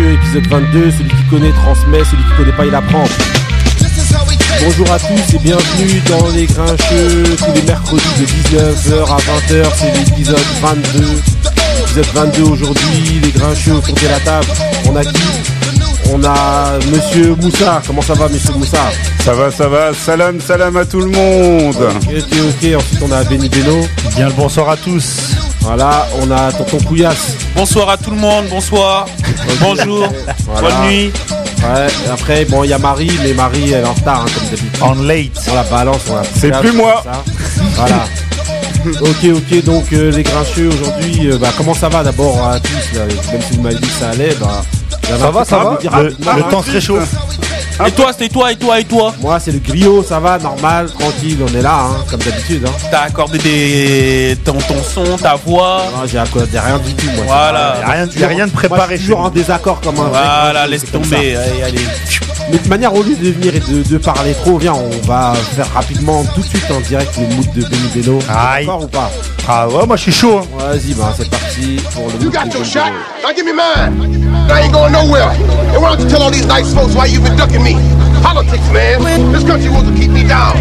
Épisode 22. Celui qui connaît transmet, celui qui connaît pas il apprend. Bonjour à tous et bienvenue dans les Grincheux tous les mercredis de 19h à 20h. C'est l'épisode 22. Épisode 22 aujourd'hui, les Grincheux autour de la table. On a qui? On a Monsieur Moussa. Comment ça va, Monsieur Moussa? Ça va, ça va. Salam, salam à tout le monde. Ok, ok, ok. Ensuite, on a Benny Beno. Bien le bonsoir à tous. Voilà, on a Tonton Couillasse. Bonsoir à tout le monde, bonsoir, bonjour, Voilà. bonne nuit. Ouais, et après, bon, il y a Marie, mais Marie, elle est en retard, hein, comme d'habitude. On late. On la balance, on la C'est plus moi. Voilà. ok, ok, donc euh, les grincheux aujourd'hui, euh, bah, comment ça va d'abord à tous là, Même si vous m'avez dit que ça allait, bah. Ça va, ça va. Le, rapidement, le temps se réchauffe. Et toi, c'est toi, et toi, et toi Moi, c'est le griot, ça va, normal, tranquille, on est là, hein, comme d'habitude. Hein. T'as accordé des... ton, ton son, ta voix. Non, j'ai accordé rien du tout, moi. Voilà. Y a rien, y a rien de Moi, je préparé. suis toujours en désaccord comme un vrai Voilà, laisse tomber. Allez, allez. Mais de manière, au lieu de venir et de, de parler trop, viens, on va faire rapidement, tout de suite en direct le mood de Benny Beno. Aïe. Ou pas? Ah ouais, moi je suis chaud. hein. Vas-y, bah c'est parti pour le You mood got de your Benny shot? Beno. Now give me mine. I ain't going nowhere. And why don't you tell all these nice folks why you've been ducking me? Politics, man. This country wants to keep me down.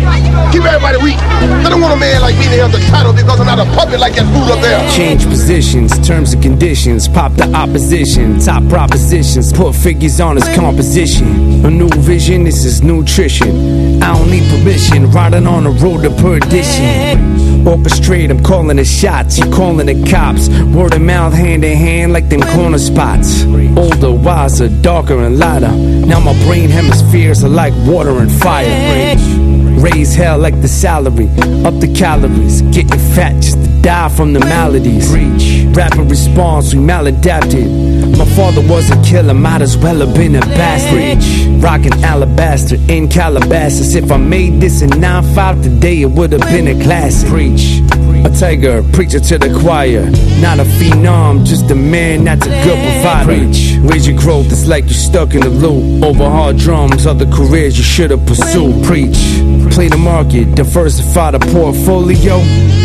Keep everybody weak. They don't want a man like me to have the title because I'm not a puppet like that fool up there. Change positions, terms and conditions, pop the opposition, top propositions, put figures on his composition. A new vision, this is nutrition. I don't need permission, riding on the road to perdition. Orchestrate, I'm calling the shots, you calling the cops. Word of mouth, hand in hand, like them corner spots. Older, wiser, darker, and lighter. Now my brain hemispheres like water and fire. Raise hell like the salary, up the calories, getting fat just to die from the maladies. Rapid response, we maladapted. My father was a killer, might as well have been a bastard. Reach, rocking alabaster in Calabasas. If I made this in 9-5 today, it would have been a classic. Preach. A tiger, preacher to the choir. Not a phenom, just a man that's a good provider. Preach. Raise your growth, it's like you're stuck in a loop. Over hard drums, other careers you should have pursued. Preach. Play the market, diversify the portfolio.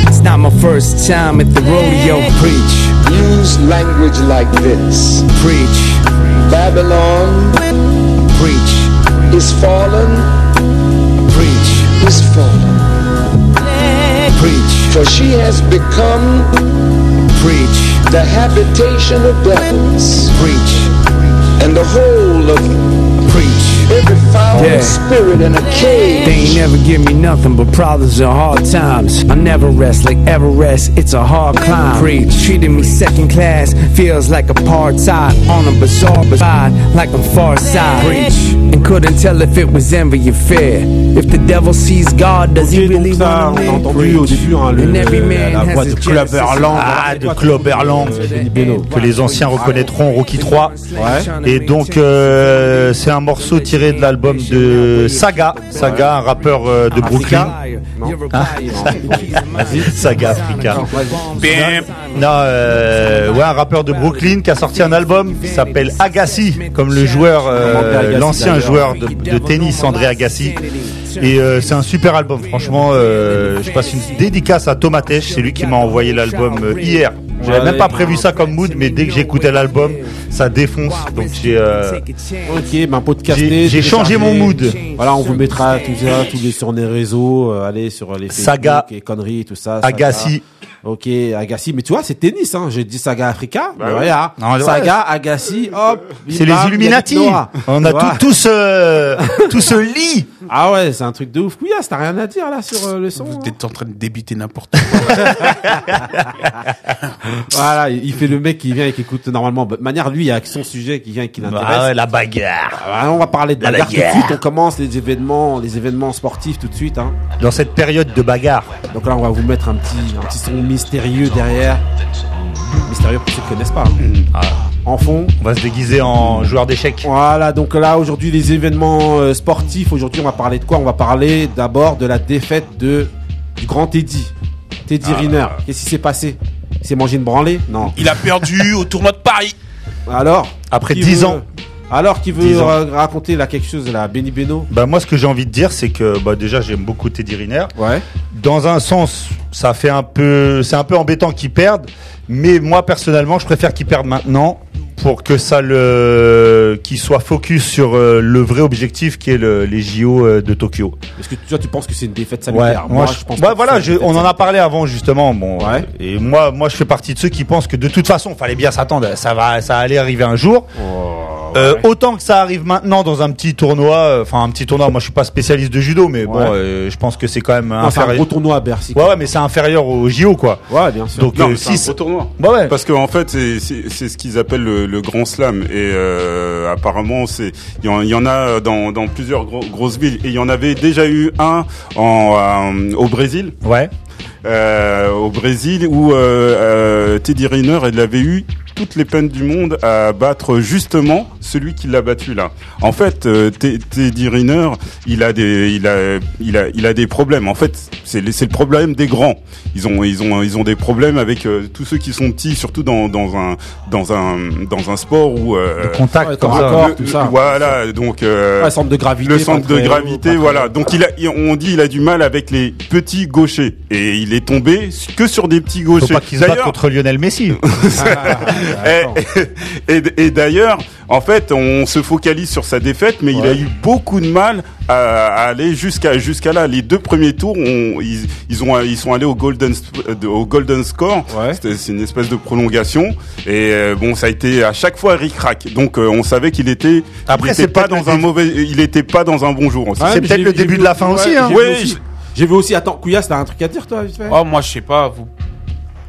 It's not my first time at the rodeo. Preach. Use language like this Preach. Babylon Preach. is fallen, Preach. is fallen. Preach. For she has become Preach. the habitation of devils, Preach. and the whole of. Every foul Yeah. spirit in a They ain't cage. never give me nothing but problems and hard times. I never rest like Everest, it's a hard climb. Preach, treating me second class, feels like apartheid on a bizarre side, like I'm far side. Preach, and couldn't tell if it was envy or fear. If the devil sees God, does he really donc ça, on a entendu au début hein, le, And every la man voix has de. Ah, de. Que les anciens reconnaîtront Rocky 3. Ouais. Et donc euh, c'est un morceau tiré de l'album de Saga. Saga, un rappeur euh, de Brooklyn. Non. Saga Africa. Non, euh, ouais, un rappeur de Brooklyn qui a sorti un album qui s'appelle Agassi, comme le joueur, euh, l'ancien joueur de, de tennis André Agassi. Et euh, c'est un super album, franchement. euh, je passe une dédicace à Thomas Tesch, c'est lui qui m'a envoyé l'album euh, hier. J'avais même pas prévu ça comme mood, mais dès que j'écoutais l'album, ça défonce. Donc j'ai euh, Ok, ben podcasté. j'ai j'ai changé mon mood. Voilà, on vous mettra tout ça, tous les sur les réseaux, euh, allez sur les Saga. et conneries, tout ça. Saga. Agassi. Ok, Agassi, mais tu vois, c'est tennis, hein. J'ai dit Saga Africa, mais. Non, ouais. Saga, Agassi, hop. C'est les Illuminati. On a tout, tout ce, tout ce lit. Ah ouais, c'est un truc de ouf. Couillasse, t'as rien à dire là sur euh, le son. hein T'es en train de débiter n'importe quoi. Voilà, il fait le mec qui vient et qui écoute normalement. De manière, lui, il y a son sujet qui vient et qui l'intéresse. Ah ouais, la bagarre. Ah, on va parler de La bagarre tout de suite. On commence les événements, les événements sportifs tout de suite. Hein. Dans cette période de bagarre. Donc là, on va vous mettre un petit, un petit son mystérieux derrière. Mystérieux pour ceux qui connaissent pas. hein. En fond. On va se déguiser en joueur d'échecs. Voilà, donc là, aujourd'hui, les événements euh, sportifs. Aujourd'hui, on va parler de quoi? On va parler d'abord de la défaite de, du grand Teddy. Teddy Riner. Qu'est-ce qui s'est passé? Il s'est mangé une branlée? Non. Il a perdu au tournoi de Paris. Alors? Après qui 10 veut- ans. Alors, qui 10 veut raconter là quelque chose, là, Benny Beno? Bah moi ce que j'ai envie de dire c'est que bah déjà j'aime beaucoup Teddy Riner. Ouais. Dans un sens, ça fait un peu c'est un peu embêtant qu'ils perdent, mais moi personnellement, je préfère qu'ils perdent maintenant pour que ça le, qu'il soit focus sur euh, le vrai objectif qui est le, les JO euh, de Tokyo. Est-ce que toi tu penses que c'est une défaite sanitaire moi, je, pense ouais, pas que voilà, je- on en a parlé avant justement. Bon, Ouais. et moi, moi, je fais partie de ceux qui pensent que de toute façon, fallait bien s'attendre. Ça va, ça allait arriver un jour. Euh, autant que ça arrive maintenant dans un petit tournoi, euh, enfin un petit tournoi. Moi, je suis pas spécialiste de judo, mais bon, Ouais. euh, je pense que c'est quand même Non, c'est un inférieur. gros tournoi à Bercy. Ouais, ouais, mais c'est inférieur au JO, quoi. Ouais, bien sûr. Donc, Non, euh, un si gros tournoi. Ouais, ouais. Parce qu'en fait, c'est- c'est c'est ce qu'ils appellent le, le grand slam. Et euh, apparemment, c'est il y, en- il y en a dans, dans plusieurs gros- grosses villes. Et il y en avait déjà eu un en, euh, au Brésil. Ouais. euh, au Brésil où euh, euh, Teddy Riner il avait eu toutes les peines du monde à battre justement celui qui l'a battu là. En fait, euh, Te- Teddy Riner, il a des, il a, il a, il a des problèmes. En fait, c'est le- c'est le problème des grands. Ils ont, ils ont, ils ont des problèmes avec euh, tous ceux qui sont petits, surtout dans, dans un, dans un, dans un sport où euh, Le contact, le- tout ça. Voilà, donc euh, Ouais, centre de gravité. le centre de gravité, voilà. Donc il a, on dit il a du mal avec les petits gauchers et il est tombé que sur des petits Faut gauchers. pas qu'il se batte contre Lionel Messi. Ah, attends. et, et- et d'ailleurs, en fait, on se focalise sur sa défaite, mais il a eu beaucoup de mal à, à aller jusqu'à jusqu'à là. Les deux premiers tours, on- ils, ils ont ils sont allés au golden euh, au golden score. Ouais. C'était- C'est une espèce de prolongation et euh, bon, ça a été à chaque fois ric-rac. Donc euh, on savait qu'il était Après, c'est pas dans un mauvais, il était pas dans un bon jour aussi. Ouais, c'est peut-être le début vu- de la fin ouais, aussi, hein. j'ai vu Ouais, aussi- je- J'ai vu aussi. Attends, Couillasse, t'as un truc à dire toi vite fait Oh, moi, je sais pas. Vous...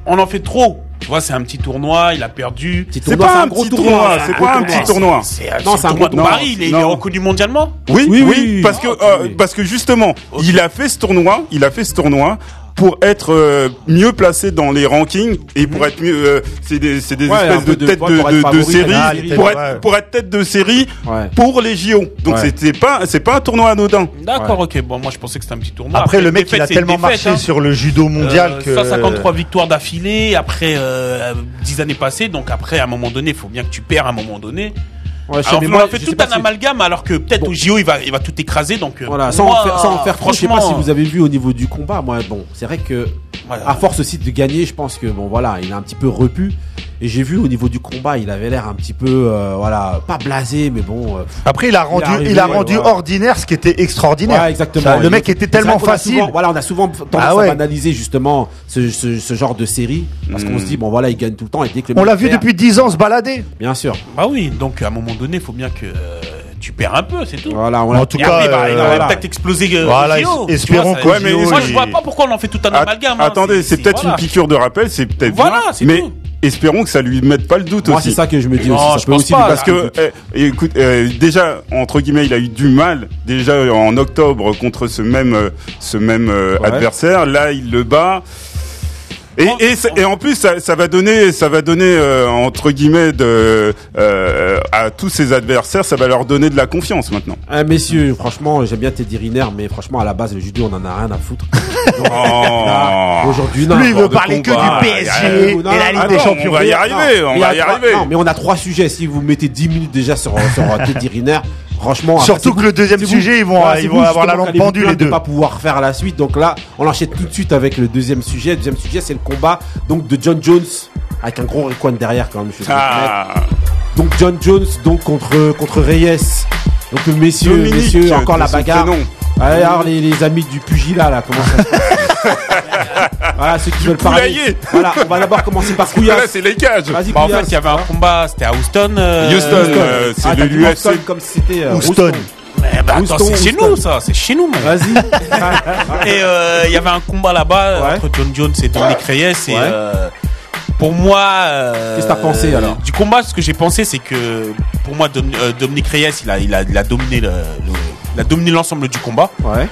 On en fait trop. Tu vois, c'est un petit tournoi, il a perdu. C'est pas un petit tournoi, c'est pas un gros petit tournoi. C'est Non, c'est un tournoi gros de tournoi. Paris, il est, reconnu mondialement. Oui, Oui, oui, parce que euh, parce que justement, il a fait ce tournoi, il a fait ce tournoi pour être euh, mieux placé dans les rankings et pour être mieux euh, c'est des c'est des Mhm. Ouais, espèces de de- têtes de, série pour ouais. être pour être tête de série Ouais. pour les JO. Donc Ouais. c'était pas c'est pas un tournoi anodin. D'accord, ok. Bon, moi, je pensais que c'était un petit tournoi. Après, le mec, défaite, il a tellement défaite, marché hein. sur le judo mondial Euh, que. 153 victoires d'affilée après euh, 10 années passées. Donc après, à un moment donné, il faut bien que tu perds à un moment donné. Ouais, Alors, mais on moi, a fait tout un si- amalgame alors que peut-être Bon. au JO il va, il va tout écraser. Donc euh, Voilà, sans, en faire, sans en faire trop, je sais pas si franchement, vous avez vu au niveau du combat. Moi, bon, c'est vrai que voilà. à force aussi de gagner, je pense que bon, voilà, il a un petit peu repu. Et j'ai vu au niveau du combat, il avait l'air un petit peu, euh, voilà, pas blasé, mais bon. euh, Après, il a rendu, arrivé, il a rendu ouais. ordinaire ce qui était extraordinaire. Ouais, exactement. Ça, le mec était tellement facile. souvent- voilà, on a souvent tendance Ah ouais. à banaliser justement ce, ce, ce genre de série parce qu'on se dit bon voilà, il gagne tout le temps et dès que le On l'a vu perd- depuis 10 ans se balader. Bien sûr. Bah oui, donc à un moment donné, il faut bien que euh, tu perds un peu, c'est tout. Voilà, on En tout cas, après, il va euh, voilà. peut-être exploser. euh, Voilà, espérons ça- Ouais, mais Moi, je vois pas pourquoi on en fait tout un amalgame. hein. Attendez, c'est peut-être voilà. une piqûre de rappel, c'est peut-être Voilà, c'est mais tout. espérons que ça lui mette pas le doute Moi, aussi. c'est ça que je me dis Non, aussi. Ça je peut pense aussi pas, Parce que, eh, écoute, euh, déjà entre guillemets, il a eu du mal déjà en octobre contre ce même ce même euh, Ouais. adversaire. Là, il le bat. Et, En- et, ça- et en plus, ça, ça va donner, ça va donner euh, entre guillemets de, euh, à tous ses adversaires, ça va leur donner de la confiance maintenant. Ah, messieurs, franchement, j'aime bien Teddy Riner, mais franchement, à la base, le judo, on en a rien à foutre. Oh. Aujourd'hui, non. Lui, il veut parler que du PSG Euh, et non, la Ligue non, des non, Champions. on va y arriver, Non, on mais va y trois- arriver. Non, mais on a trois sujets. Si vous mettez 10 minutes déjà sur, sur euh, Teddy Riner, franchement. Surtout que le deuxième vous- sujet, ils vont, ils avoir la lampe vous pendue les plaindre de deux. pas pouvoir faire la suite. Donc là, on enchaîne tout de suite avec le deuxième sujet. Le deuxième sujet, c'est le combat donc de John Jones avec un gros recoin derrière quand même. je. Ah, Donc John Jones donc contre contre Reyes. Donc messieurs, Dominique, messieurs, encore la bagarre. prénom. Allez, alors les, les amis du pugilat là, comment ça se passe Voilà ceux qui veulent parler. poulailler. Voilà, on va d'abord commencer par là, Couillasse. c'est les cages. Vas-y Bah, en fait, il y avait un combat, c'était à Houston. euh, Houston, euh, c'est Ah, l'UFC. Houston comme si c'était euh, Houston. Eh ben, attends, Houston, c'est chez Houston. nous, ça, c'est chez nous, mec. Vas-y. Et euh, il y avait un combat là-bas Ouais. entre John Jones et Dominic Reyes. Et Ouais. euh, pour moi, euh, Qu'est-ce que t'as pensé, alors Du combat, ce que j'ai pensé, c'est que pour moi, Dom- euh, Dominic Reyes, il a, il a, il a dominé le, le- il a dominé l'ensemble du combat. Ouais.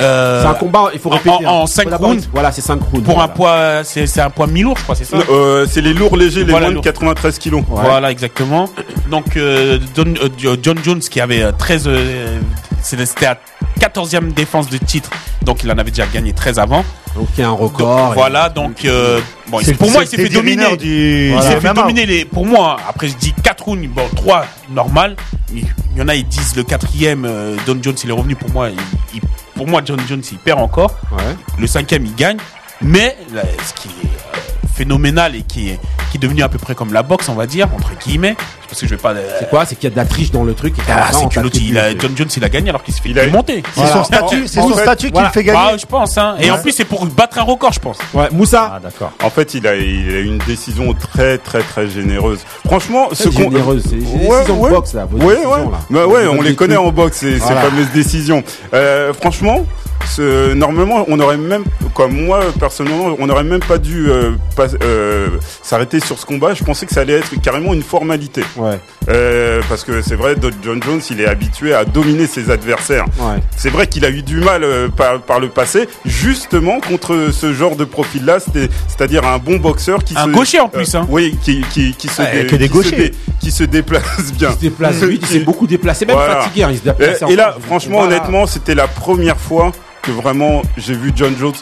Euh, C'est un combat, il faut en- répéter. en- en hein. rounds. Voilà, c'est 5 rounds. pour un poids, c'est c'est un poids mi-lourd, je crois, c'est ça. Euh, c'est les lourds légers, les Voilà, moins de lourd. 93 kilos. Ouais. Voilà, exactement. Donc, euh, euh, John Jones qui avait euh, 13, euh, c'était à 14e défense de titre, donc il en avait déjà gagné 13 avant. Donc il y a un Donc, record. voilà, donc euh, bon, il- pour moi, il s'est fait dominer. du- Il s'est fait dominer les. Pour moi, après je dis 4 rounds, bon 3 normal. Il y en a ils disent le quatrième, euh, Don Jones il est revenu. Pour moi, il- il- pour moi John Jones il perd encore. Ouais. Le cinquième il gagne. Mais là, ce qui est euh, phénoménal et qui est, qui est devenu à peu près comme la boxe, on va dire, entre guillemets. Parce que je vais pas. euh, C'est quoi? C'est qu'il y a de la triche dans le truc. Et ah, c'est que l'autre, t'attribue- il a- John Jones, il a gagné alors qu'il se fait Il a- monter. C'est son statut, c'est son fait, statut qui le fait Bah, gagner. je pense, hein. Et en plus, c'est pour battre un record, je pense. Ouais, Moussa. Ah d'accord. En fait, il a, il a une décision très, très, très généreuse. Franchement, ce qu'on. généreuse, c'est- Ouais, décisions de ouais. boxe, là, Ouais, ouais. là. Bah ouais, on les connaît en boxe, ces, fameuses décisions. Euh, franchement, ce, normalement, on aurait même, comme moi personnellement, on aurait même pas dû euh, pas- euh, s'arrêter sur ce combat. Je pensais que ça allait être carrément une formalité, Ouais, Euh, parce que c'est vrai, John Jones, il est habitué à dominer ses adversaires. ouais. C'est vrai qu'il a eu du mal euh, par, par le passé, justement contre ce genre de profil-là, c'était- c'est-à-dire un bon boxeur qui Un se, gaucher, en plus, hein. Oui, qui qui qui se Ouais, dé- que des qui se gauchers. dé- qui se déplace bien. Il se déplace vite, il s'est Qui- beaucoup déplacé, même Voilà. fatigué, hein, il se Et, déplaçait et là, franchement, Voilà. honnêtement, c'était la première fois que vraiment j'ai vu John Jones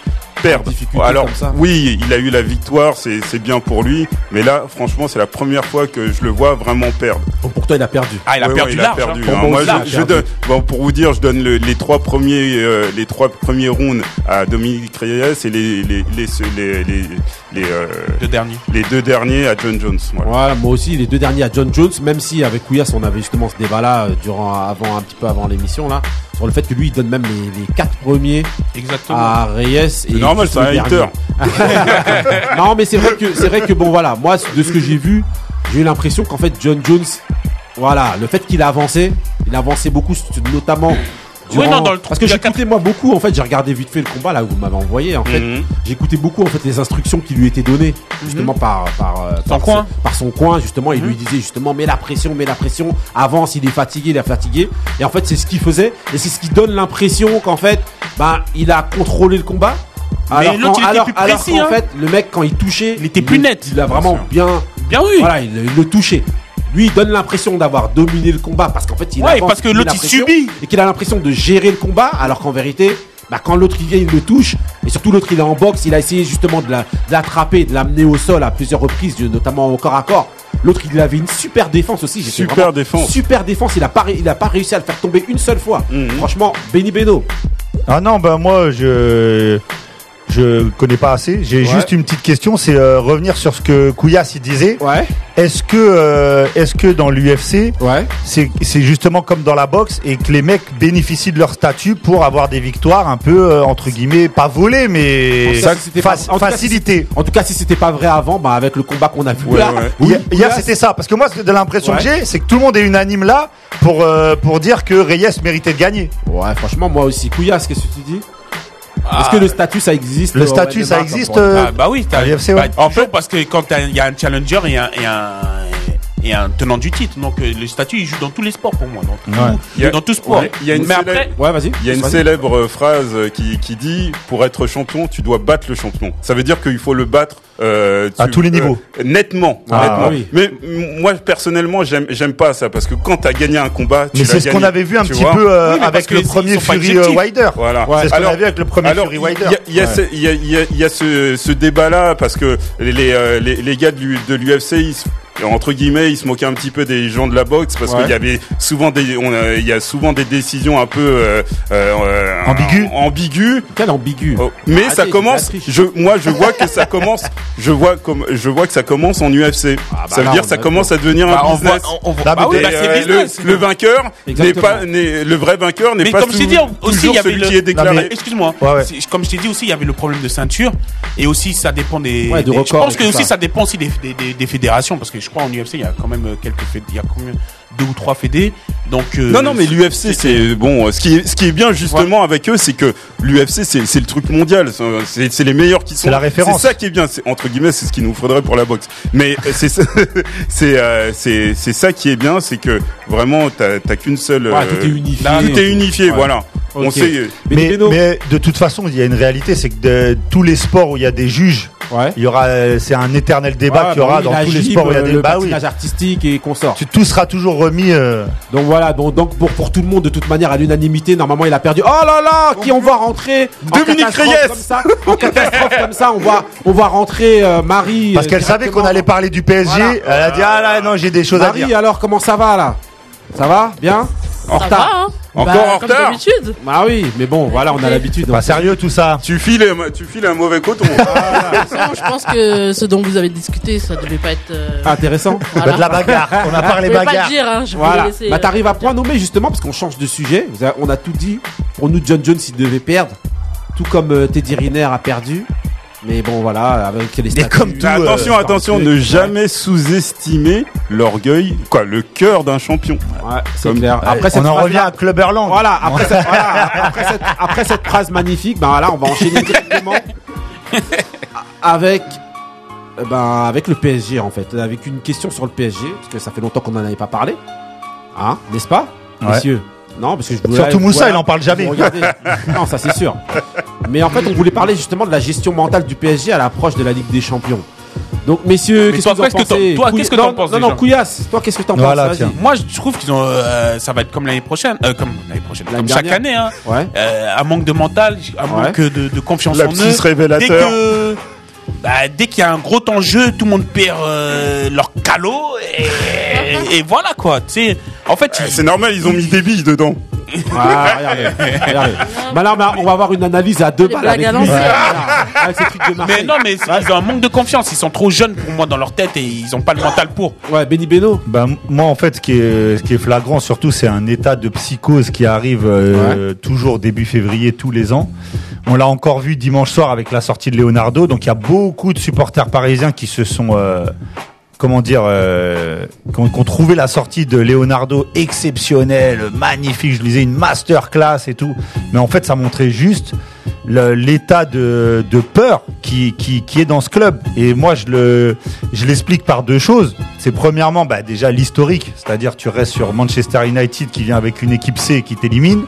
perdre. Alors, comme ça. oui, il a eu la victoire, c'est c'est bien pour lui, mais là, franchement, c'est la première fois que je le vois vraiment perdre. Bon, pour toi, il a perdu. Ah, il a Ouais, perdu ouais, il a perdu. hein. Pour hein. moi je, donne, bon, pour vous dire, je donne le- les trois premiers, euh, les trois premiers rounds à Dominique Reyes et les les les les les, les, euh, Le dernier. les deux derniers à John Jones. Voilà. Voilà, moi aussi, les deux derniers à John Jones, même si avec Kouyas, on avait justement ce débat-là euh, durant, avant, un petit peu avant l'émission, là, sur le fait que lui, il donne même les, les quatre premiers Exactement. à Reyes. et C'est normal, c'est un hater. non, mais c'est vrai que, c'est vrai que bon, voilà, moi, de ce que j'ai vu, j'ai eu l'impression qu'en fait, John Jones, voilà, le fait qu'il a avancé, il a avancé beaucoup, notamment. Ouais, non, dans le- parce que j'écoutais moi beaucoup en fait j'ai regardé vite fait le combat là où vous m'avez envoyé en fait Mhm. j'écoutais beaucoup en fait les instructions qui lui étaient données justement par par euh, Son par coin. par son coin justement il lui disait justement mets la pression mets la pression avance il est fatigué il est fatigué et en fait c'est ce qu'il faisait et c'est ce qui donne l'impression qu'en fait bah il a contrôlé le combat Mais alors, l'autre, qu'en- il était alors, plus alors qu'en hein. fait le mec quand il touchait Il était plus net. il a vraiment bien Bien oui. voilà il, il le touchait lui il donne l'impression d'avoir dominé le combat parce qu'en fait il Ouais, avance, parce que l'autre, la il subit. et qu'il a l'impression de gérer le combat alors qu'en vérité bah, quand l'autre il vient il le touche et surtout l'autre il est en boxe il a essayé justement de la- de l'attraper de l'amener au sol à plusieurs reprises notamment au corps à corps l'autre il avait une super défense aussi Super défense. super défense il a pas il a pas réussi à le faire tomber une seule fois Mhm. franchement Benny Beno Ah non, ben moi je je connais pas assez. J'ai Ouais. juste une petite question, c'est euh, revenir sur ce que Kouyas il disait. ouais Est-ce que euh, est-ce que dans l'UFC ouais c'est c'est justement comme dans la boxe et que les mecs bénéficient de leur statut pour avoir des victoires un peu euh, entre guillemets pas volées mais cas, si pas- en tout cas, si facilitées. en tout cas si c'était pas vrai avant bah avec le combat qu'on a vu Ouais, là ouais. oui, Hier, c'était ça parce que moi c'est de l'impression Ouais. que j'ai c'est que tout le monde est unanime là pour euh, pour dire que Reyes méritait de gagner. ouais franchement moi aussi Kouyas qu'est-ce que tu dis? Ah, est-ce que le statut ça existe Le au statut, ça existe, euh, Ah, bah oui, t'as, bah, en fait, parce que quand il y a un challenger et un, et un, et un tenant du titre, donc euh, le statut il joue dans tous les sports pour moi, dans, tout- Ouais. Il y a- dans tout sport. ouais, il y a une Mais célèbre- après, ouais vas-y Il y a une Vas-y. célèbre phrase qui, qui dit pour être champion, tu dois battre le champion. Ça veut dire qu'il faut le battre euh, À tous les niveaux. euh, nettement, Ah, nettement. oui. Mais moi personnellement, j'aime j'aime pas ça parce que quand tu as gagné un combat, tu Mais l'as c'est ce qu'on avait vu un petit vois. peu euh, Oui, avec le premier Fury euh, Wilder. Voilà. C'est ce qu'on avait vu avec le premier alors, Fury il y a- Wilder. Il y a, y a, il y a- il y a ce, ce débat-là parce que les, les, euh, les, les gars de l'U- de l'UFC, ils se- entre guillemets, ils se moquaient un petit peu des gens de la boxe parce Ouais. qu'il y avait souvent des, on a- il y a souvent des décisions un peu euh, euh, Ambiguës. ambiguës. Quel ambigu. Oh, mais Arrêtez, ça commence. de la triche. Je, moi, je vois que ça commence. Je vois comme, je vois que ça commence en UFC. Ah, bah ça veut là, dire que ça commence à devenir bah, un on voit, business. on, on voit- Là, bah oui, euh, business. le, le vainqueur n'est pas, le vrai vainqueur n'est Mais pas comme je t'ai dit aussi, il toujours y avait celui le- qui est déclaré. Excuse-moi. Ouais, ouais. Comme je t'ai dit aussi, il y avait le problème de ceinture et aussi ça dépend des. Des- je pense que aussi ça. dépend aussi des, des, des- des fédérations parce que je crois en UFC il y a quand même euh, quelques féd- il y a combien deux ou trois fédés donc. euh, Non, non, mais l'UFC, c'est bon. Ce qui est, ce qui est bien justement avec eux, c'est que l'UFC, c'est c'est le truc mondial. C'est c'est les meilleurs qui sont. C'est la référence. C'est ça qui est bien. C'est- Entre guillemets, c'est ce qu'il nous faudrait pour la boxe. Mais euh, c'est ça- c'est euh, c'est c'est ça qui est bien, c'est que vraiment, t'as t'as qu'une seule. Ouais, euh, tout est unifié. là, Tout est unifié, Ouais. voilà. On Ok. sait. euh, Mais, de toute façon, il y a une réalité, c'est que de tous les sports où il y a des juges, Ouais. il y aura, euh, c'est un éternel débat Ouais, qu'il y aura bah oui, dans tous les sports où il y a des. le Bah oui. artistique et consorts. Tu- Tout sera toujours remis. euh, Donc voilà, donc, donc pour, pour tout le monde, de toute manière, à l'unanimité, normalement, il a perdu. Oh là là, qui on voit rentrer en Dominique Reyes. comme ça, en catastrophe comme ça, on voit, on voit rentrer euh, Marie. Parce euh, qu'elle savait qu'on allait parler du PSG. Voilà. Elle a dit ah là non j'ai des choses à Marie, dire. alors comment ça va là? Ça va? Bien? En Ça retard. va, hein Encore Bah, en comme retard d'habitude. Ah oui, mais bon, voilà, on a l'habitude. Pas sérieux tout ça. Tu files, tu files un mauvais coton. De toute façon, je pense que ce dont vous avez discuté, ça devait pas être. euh, Intéressant. voilà. Bah, de la bagarre. On a parlé pas bagarre. le dire, hein, je Voilà. laisser, Bah euh, t'arrives à point nommé justement parce qu'on change de sujet. On a tout dit. Pour nous, John Jones, il devait perdre. Tout comme euh, Teddy Riner a perdu. Mais bon, voilà, avec les statuts. comme tout, Mais attention, euh, attention, ne jamais sous-estimer l'orgueil, quoi, le cœur d'un champion. Ouais, c'est Comme- clair. Après cette On en phrase-là- revient à Clubberland. Voilà, après, cette, voilà, après, cette, après cette phrase magnifique, ben voilà, on va enchaîner directement avec, euh, ben, avec le PSG en fait, avec une question sur le PSG, parce que ça fait longtemps qu'on n'en avait pas parlé, hein, n'est-ce pas, Ouais. messieurs? Non, parce que je voulais- Surtout Moussa, voilà, il en parle jamais. non, ça c'est sûr. Mais en fait, on voulait parler justement de la gestion mentale du PSG à l'approche de la Ligue des Champions. Donc, messieurs, qu'est-ce toi, que vous en qu'est-ce que pensez t'en- toi, qu'est-ce que t'en penses Non, non, Couillasse, toi, qu'est-ce que t'en Voilà, penses. Moi, je trouve qu'ils ont, euh, ça va être comme l'année prochaine, euh, comme l'année prochaine, comme chaque année, hein. Ouais. Euh, un manque de mental, un Ouais. manque de, de confiance en eux. révélateur. Dès que, bah, dès qu'il y a un gros enjeu, tout le monde perd euh, leur calot et, et voilà quoi. Tu sais, en fait, Euh, ils- C'est normal, ils ont mis des billes dedans. Ah, regardez, regardez. Bah là, on va avoir une analyse à deux Les balles avec lui. ces trucs de mais non, mais ils ont un manque de confiance. Ils sont trop jeunes pour moi dans leur tête et ils ont pas le mental pour. Ouais, Benny Beno. Bah, m- moi, en fait, ce qui est, ce qui est flagrant, surtout, c'est un état de psychose qui arrive euh, toujours début février tous les ans. On l'a encore vu dimanche soir avec la sortie de Leonardo. Donc, il y a beaucoup de supporters parisiens qui se sont, euh, comment dire, euh, ont trouvé la sortie de Leonardo exceptionnelle, magnifique. Je lisais une masterclass et tout. Mais en fait, ça montrait juste l'état de, de peur qui, qui, qui est dans ce club. Et moi, je le, je l'explique par deux choses. C'est premièrement, bah, déjà l'historique, c'est-à-dire tu restes sur Manchester United qui vient avec une équipe C qui t'élimine.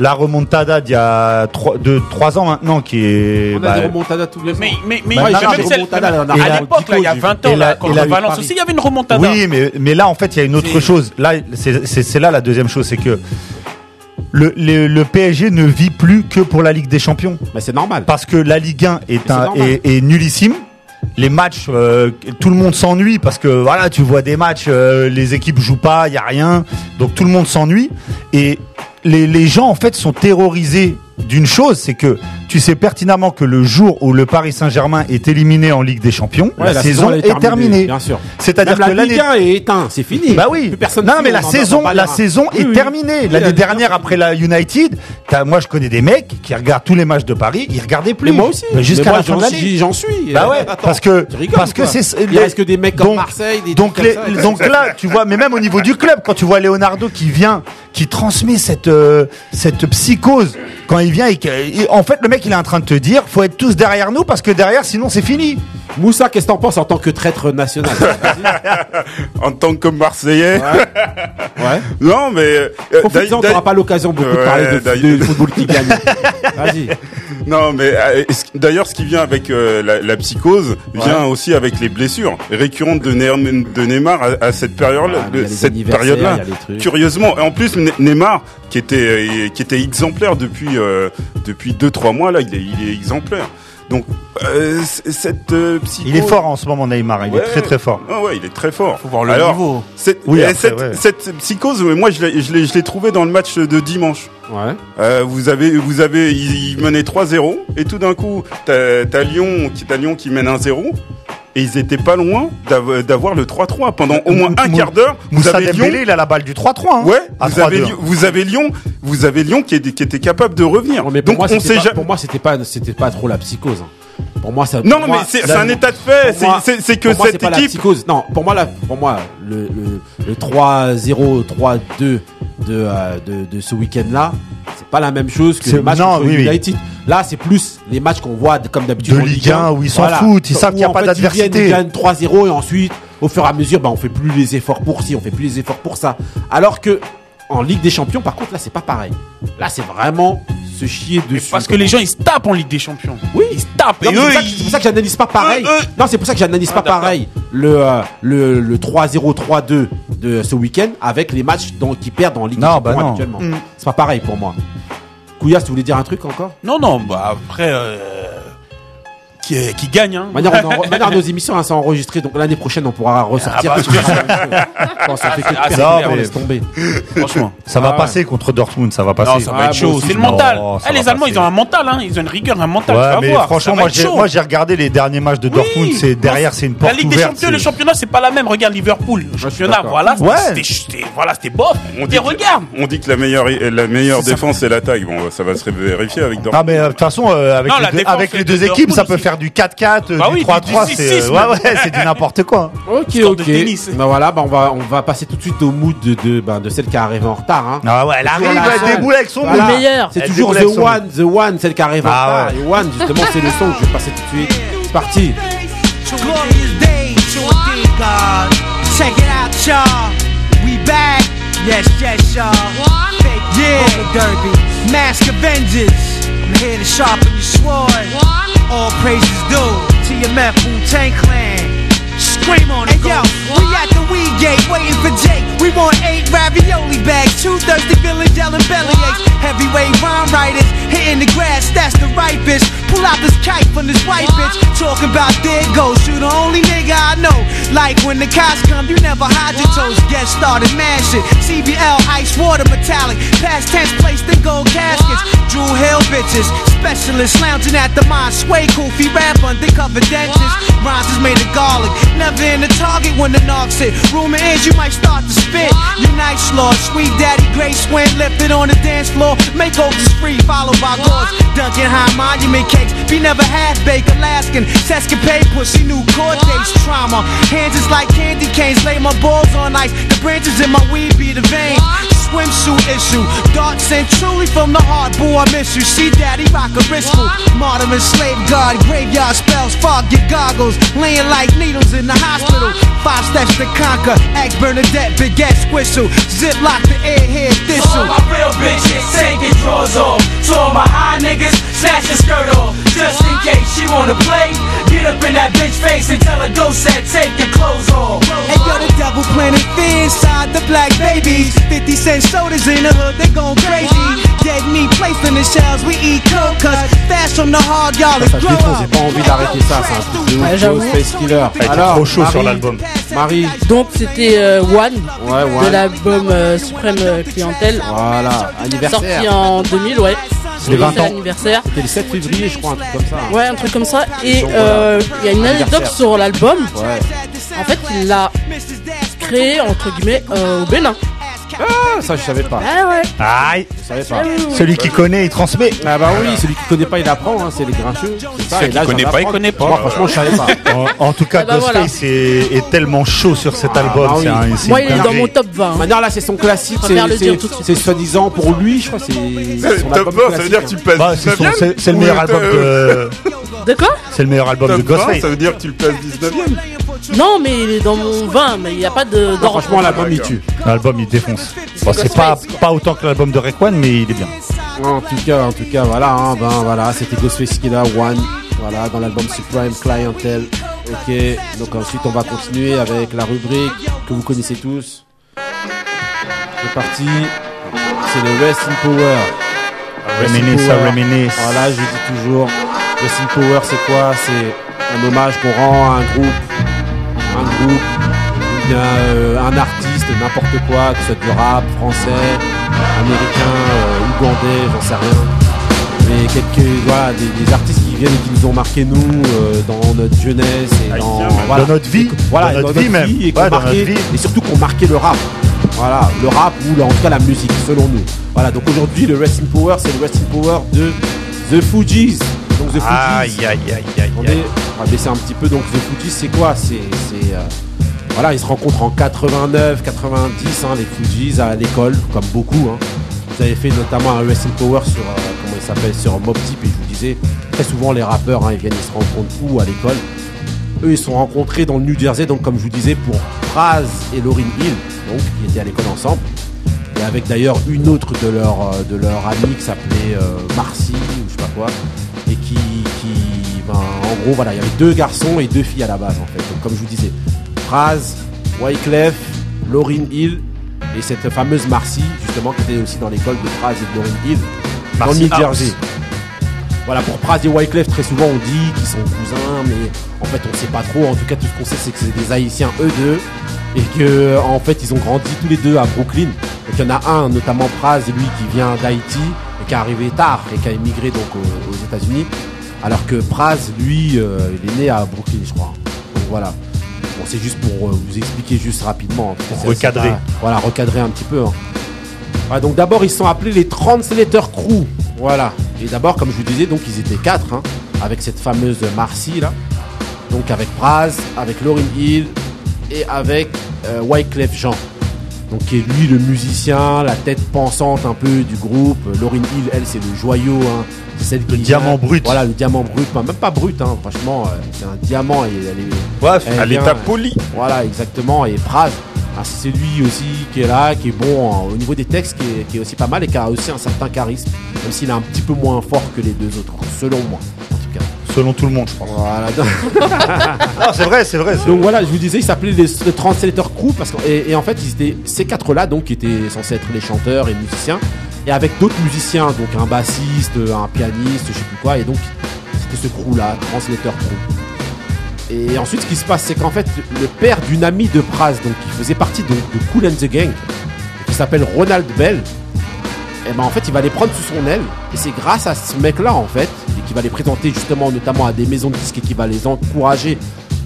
La remontada d'il y a trois, de, trois ans maintenant qui est. On a bah, des remontadas tous les ans. Mais, mais, mais, Bah, mais non, même mais celle- remontada, là, on a Et à l'époque, il y a 20 ans, et la- là, et contre la- Valence Paris. aussi, il y avait une remontada. Oui, mais, mais là, en fait, il y a une autre chose. Là, c'est là la deuxième chose, c'est que le, le, le PSG ne vit plus que pour la Ligue des Champions. Mais c'est normal. Parce que la Ligue 1 est, c'est un, normal. est, est nullissime. Les matchs, euh, tout le monde s'ennuie parce que voilà, tu vois des matchs, euh, les équipes jouent pas, il y a rien, donc tout le monde s'ennuie. Et les, les gens en fait sont terrorisés d'une chose, c'est que tu sais pertinemment que le jour où le Paris Saint-Germain est éliminé en Ligue des Champions, Ouais, la, saison, est terminée. Bien sûr. C'est-à-dire que la Ligue l'année 1 est éteinte, c'est fini. bah oui. Plus personne non mais la saison, la saison Oui, est oui. terminée. Oui, L'année la- dernière après la United, moi je connais des mecs qui regardent tous les matchs de Paris, ils regardaient plus. Mais moi aussi. Jusqu'à la fin de j'en l'année. suis- J'en suis. Bah ouais, Attends, parce que parce que c'est Il reste que des mecs comme Marseille, des donc donc là, tu vois, mais même au niveau du club, quand tu vois Leonardo qui vient, qui transmet cette euh, cette psychose quand il vient et, que- et en fait le mec il est en train de te dire, faut être tous derrière nous parce que derrière sinon c'est fini. Moussa, qu'est-ce que t'en penses en tant que traître national? En tant que Marseillais. Ouais. Non, mais. euh, Profites-en, d'ailleurs- t'auras pas l'occasion beaucoup de Ouais, parler de, d'ailleurs- de football qui gagne. Vas-y. Non, mais euh, d'ailleurs, ce qui vient avec euh, la, la psychose vient aussi avec les blessures récurrentes de, Ne- de Neymar à, à cette période, Ah, mais il y a les cette anniversaires, période-là. il y a les trucs. Curieusement, et en plus Ne- Neymar, qui était euh, qui était exemplaire depuis euh, depuis deux trois mois là, il est il est exemplaire. Donc euh, cette euh, psychose. Il est fort en ce moment Neymar, il Ouais. est très très fort. Ah ouais, il est très fort. Faut voir le Alors, niveau. Cette, Oui, et après, cette, ouais. cette psychose, moi je l'ai je l'ai je l'ai trouvé dans le match de dimanche. Ouais. Euh, vous avez, vous avez, ils, ils menaient 3-0 et tout d'un coup, t'as t'as Lyon, qui, t'as Lyon qui mène 1-0 et ils étaient pas loin d'av- d'avoir le 3-3 pendant au moins un quart d'heure. Vous Moussa avez Dembélé, Lyon, il a la balle du 3-3 hein, ouais, vous avez, 3-2. Lyon- vous avez Lyon, vous avez Lyon qui, est- qui était capable de revenir. Non, mais pour Donc moi, on c'était sait pas, jamais. pour moi, c'était pas, c'était pas trop la psychose. hein. Pour moi, ça. Non, mais c'est un état de fait. C'est- que pour moi, c'est cette pas la équipe. psychose. Non, pour moi, la, pour moi, le, le, le 3-0, 3-2 de, euh, de, de ce week-end-là, c'est pas la même chose que C'est- le match non, contre oui, oui. United. Là, c'est plus les matchs qu'on voit comme d'habitude De Ligue 1, où ils s'en Voilà. foutent, ils savent qu'il y a pas d'adversité. Ils gagnent 3-0 et ensuite, au fur et à mesure, bah, on fait plus les efforts pour ci, on fait plus les efforts pour ça. Alors que en Ligue des Champions, par contre, là, c'est pas pareil. Là, c'est vraiment se chier dessus. Parce que les gens ils se tapent en Ligue des Champions. Oui. Ils se tapent. Non, et mais eux, c'est pour ça que- ils- c'est pour ça que j'analyse pas pareil. Eux, eux. Non, c'est pour ça que j'analyse Ah, pas d'accord. pareil le, euh, le, le 3-0, 3-2 de ce week-end avec les matchs dont, qui perdent en Ligue Non, des Champions bah non. actuellement. Mm. C'est pas pareil pour moi. Couillasse, tu voulais dire un truc encore? Non, non, bah après, euh, qui, euh, qui gagne. Hein. Manière, on en- manière, nos émissions hein, sont enregistrées, donc l'année prochaine on pourra ressortir. Ah bah, c'est. Bon, ça fait que Ah, c'est perdre, clair, on laisse tomber. Franchement. Ça va Ah ouais. passer contre Dortmund, ça va passer. Non, ça va Ah, être moi chaud. aussi, C'est le mental. Non, ça Eh, les Allemands, passer. ils ont un mental. Hein. Ils ont une rigueur, un mental. tu Ouais, vas mais voir. Ça franchement, moi j'ai, chaud. moi j'ai regardé les derniers matchs de Dortmund. Oui. C'est derrière, c'est une porte La Ligue des ouverte. Champions, le c'est- championnat, c'est pas la même. Regarde Liverpool, le championnat, voilà. Ouais. C'était, voilà, c'était bof. On dit, que, regarde. on dit que la meilleure, la meilleure C'est ça. défense c'est l'attaque. Bon, ça va se vérifier avec Dortmund. Ah mais euh, de toute façon euh, avec, Non, les, la deux, c'est équipes ça peut aussi. Faire du 4-4, euh, Bah du oui, du- 3-3, du c'est 6-6, euh, ouais ouais, c'est du n'importe quoi. Ok, Score de ok. tennis. Bah voilà, bah on va on va passer tout de suite au mood de de, bah, de celle qui est arrivée en retard. Hein. Ah ouais, elle arrive, elle déboule avec son Voilà. meilleur. C'est Elle toujours The One, The One, celle qui arrive en Ah retard. Et One, justement, c'est le son que je vais passer tout de suite. C'est parti. Glorious days to a day, God. Check it out, y'all. We back. Yes, yes, y'all. Fake yeah. Derby. Mask Avengers. I'm here to sharpen your sword. All praises due to your Meth Wu Tang Clan. Scream on it, hey, yo, we at the weed gate waiting for Jake. We want eight ravioli bags, two thirsty villains yelling belly aches. Heavyweight rhyme writers hitting the grass, that's the right bitch. Pull out this kite from this white bitch. Talking about dead goes, you the only nigga I know. Like when the cops come, you never hide your toes. Get started, man shit. CBL, ice water, metallic. Past tense placed in gold caskets. Drew Hill bitches. Specialists lounging at the mine. Sway goofy rap undercover dentures. Rhymes is made of garlic. Never in the target when the knocks hit. Rumor is you might start to spit. You nice lord, sweet daddy, great swing, lifted on the dance floor. Make Makeovers free, followed by gauze. Dunkin' high monument cakes. Be never half baked, Alaskan. Sescapade pussy, new court dates, trauma. Hands is like candy canes. Lay my balls on ice. The branches in my weed be the veins. Swimsuit issue. Darts and truly from the heart. Boo, I miss you. See daddy rock a wrist school. Martyr and slave guard. Graveyard spells. Fog your goggles. Laying like needles in the hospital. Five steps to conquer. Egg Bernadette. Baguette squistle. Zip lock the airhead To all thistle. my real bitches, your drawers off. To all my high niggas, snatch your skirt off. Just in case she wanna play, get up in that bitch face and tell her go set, take your clothes off. Hey yo, the devil planted fear inside black babies. 50 cent sodas in the hood, they gon' crazy. Dead meat placed in the shells, we eat cold cuts. Fast from the hard, y'all, Ça, je grow défonce, j'ai up. pas envie d'arrêter ça. C'est un truc de Ouais, ouf. j'avoue. Ghostface Killer. Alors, trop chaud sur l'album. Marie, Donc c'était euh, One ouais, de ouais. l'album euh, Suprême euh, Clientèle. Voilà, Sorti anniversaire. en 2000, ouais. les 20 C'est ans. l'anniversaire. C'était le 7 février, je crois, un truc comme ça. hein. Ouais, un truc comme ça. Et euh, il y a une anecdote sur l'album. Ouais. En fait, il l'a créé entre guillemets euh, au Bénin. Ah, ça, je savais pas. Ah ouais. Aïe, Je savais pas. celui qui connaît, il transmet. Ah bah oui, celui qui connaît pas, il apprend, hein, c'est les grincheux. C'est ça, Celui et qui là, je connaît pas, il connaît pas. Moi, franchement, je savais pas. En, en tout cas, Ah bah voilà. Est, est tellement chaud sur cet Ah, album. bah oui. c'est un- Moi, il est dans mon top 20. hein. Maintenant, là, c'est son classique. C'est soi-disant pour lui, je crois. C'est c'est son Top album 20, ça veut dire que tu passes Bah, c'est son- 19ème c'est- c'est le meilleur le- album de, De quoi? c'est le meilleur album de Top 20, Ghostface. ça veut dire que tu le places 19ème Non, mais il est dans mon 20, mais il n'y a pas de. Non, d'ordre. franchement, l'album, il tue. L'album, il défonce. Bon, c'est pas, pas autant que l'album de Rekwan, mais il est bien. En tout cas, en tout cas, voilà, hein, ben voilà, c'était Ghostface One, voilà, dans l'album Supreme Clientele. Ok, donc ensuite on va continuer avec la rubrique que vous connaissez tous. C'est parti, c'est le Rest in Power. Reminisce, reminisce. Voilà, je dis toujours, Rest in Power, c'est quoi? C'est un hommage qu'on rend à un groupe, un groupe, ou bien euh, un artiste, n'importe quoi, que ce soit du rap français, américain, euh, ougandais, j'en sais rien. Mais quelques, voilà, des, des artistes qui viennent et qui nous ont marqué nous euh, dans notre jeunesse et dans, voilà. Dans notre vie. Voilà, Dans notre vie même. et, Ouais, marqué- notre vie. et surtout qu'on marquait le rap. Voilà, le rap ou en tout cas la musique, selon nous. Voilà, donc aujourd'hui le Rest in Power, c'est le Rest in Power de The Fugees. Donc The. Aïe, aïe, aïe, aïe, On, aïe. est- on va baisser un petit peu. Donc The Fugees, c'est quoi? C'est c'est, euh, voilà, ils se rencontrent en 89, 90, hein, les Fugees à l'école, comme beaucoup. Hein. Vous avez fait notamment un Rest in Power sur euh, comment il s'appelle sur Mob Deep et je vous disais très souvent les rappeurs, hein, ils viennent, ils se rencontrent où? À l'école. Eux, ils se sont rencontrés dans le New Jersey, donc comme je vous disais pour Praz et Lauryn Hill, donc qui étaient à l'école ensemble. Et avec d'ailleurs une autre de leur euh, de leur amie qui s'appelait euh, Marcy ou je sais pas quoi, et qui, qui ben, en gros voilà, il y avait deux garçons et deux filles à la base en fait. Donc comme je vous disais, Praz, Wyclef, Lauryn Hill et cette fameuse Marcy justement qui était aussi dans l'école de Praz et de Lauryn Hill dans le Marcy New House. Jersey. Voilà, pour Praz et Wyclef, très souvent on dit qu'ils sont cousins, mais en fait on sait pas trop. En tout cas, tout ce qu'on sait, c'est que c'est des Haïtiens eux deux, et que en fait ils ont grandi tous les deux à Brooklyn. Donc il y en a un, notamment Praz, lui qui vient d'Haïti qui est arrivé tard et qui a émigré donc aux, aux États-Unis, alors que Praz, lui, euh, il est né à Brooklyn, je crois. Donc voilà. Bon, c'est juste pour euh, vous expliquer juste rapidement. Recadrer. voilà, recadrer un petit peu. hein. Ouais, donc d'abord ils sont appelés les Translator Crew. Voilà. Et d'abord, comme je vous disais, donc ils étaient quatre, hein, avec cette fameuse Marcy là. Donc avec Praz, avec Lauryn Hill et avec euh, Wyclef Jean. Donc qui est lui le musicien, la tête pensante un peu du groupe. Lauryn Hill, elle, c'est le joyau. Hein. C'est celle qui Le diamant brut. Voilà, le diamant brut. Enfin, même pas brut, hein. franchement, euh, c'est un diamant. Et elle est, elle À l'état poli. voilà, exactement. Et Praz, ah, c'est lui aussi qui est là, qui est bon hein, au niveau des textes, qui est, qui est aussi pas mal et qui a aussi un certain charisme, même s'il est un petit peu moins fort que les deux autres, selon moi. Selon tout le monde, je pense. Voilà. Non, c'est vrai, c'est vrai. c'est- Donc voilà, je vous disais, ils s'appelaient les, les Translator Crew parce que, et, et en fait, ils étaient ces quatre-là, donc, qui étaient censés être les chanteurs et musiciens, et avec d'autres musiciens, donc un bassiste, un pianiste, je sais plus quoi, et donc c'était ce crew-là, Translator Crew. Et ensuite, ce qui se passe, c'est qu'en fait, le père d'une amie de Praz, donc qui faisait partie donc, de Cool and the Gang, qui s'appelle Ronald Bell, et ben en fait, il va les prendre sous son aile. Et c'est grâce à ce mec-là, en fait, et qui va les présenter justement, notamment à des maisons de disques et qui va les encourager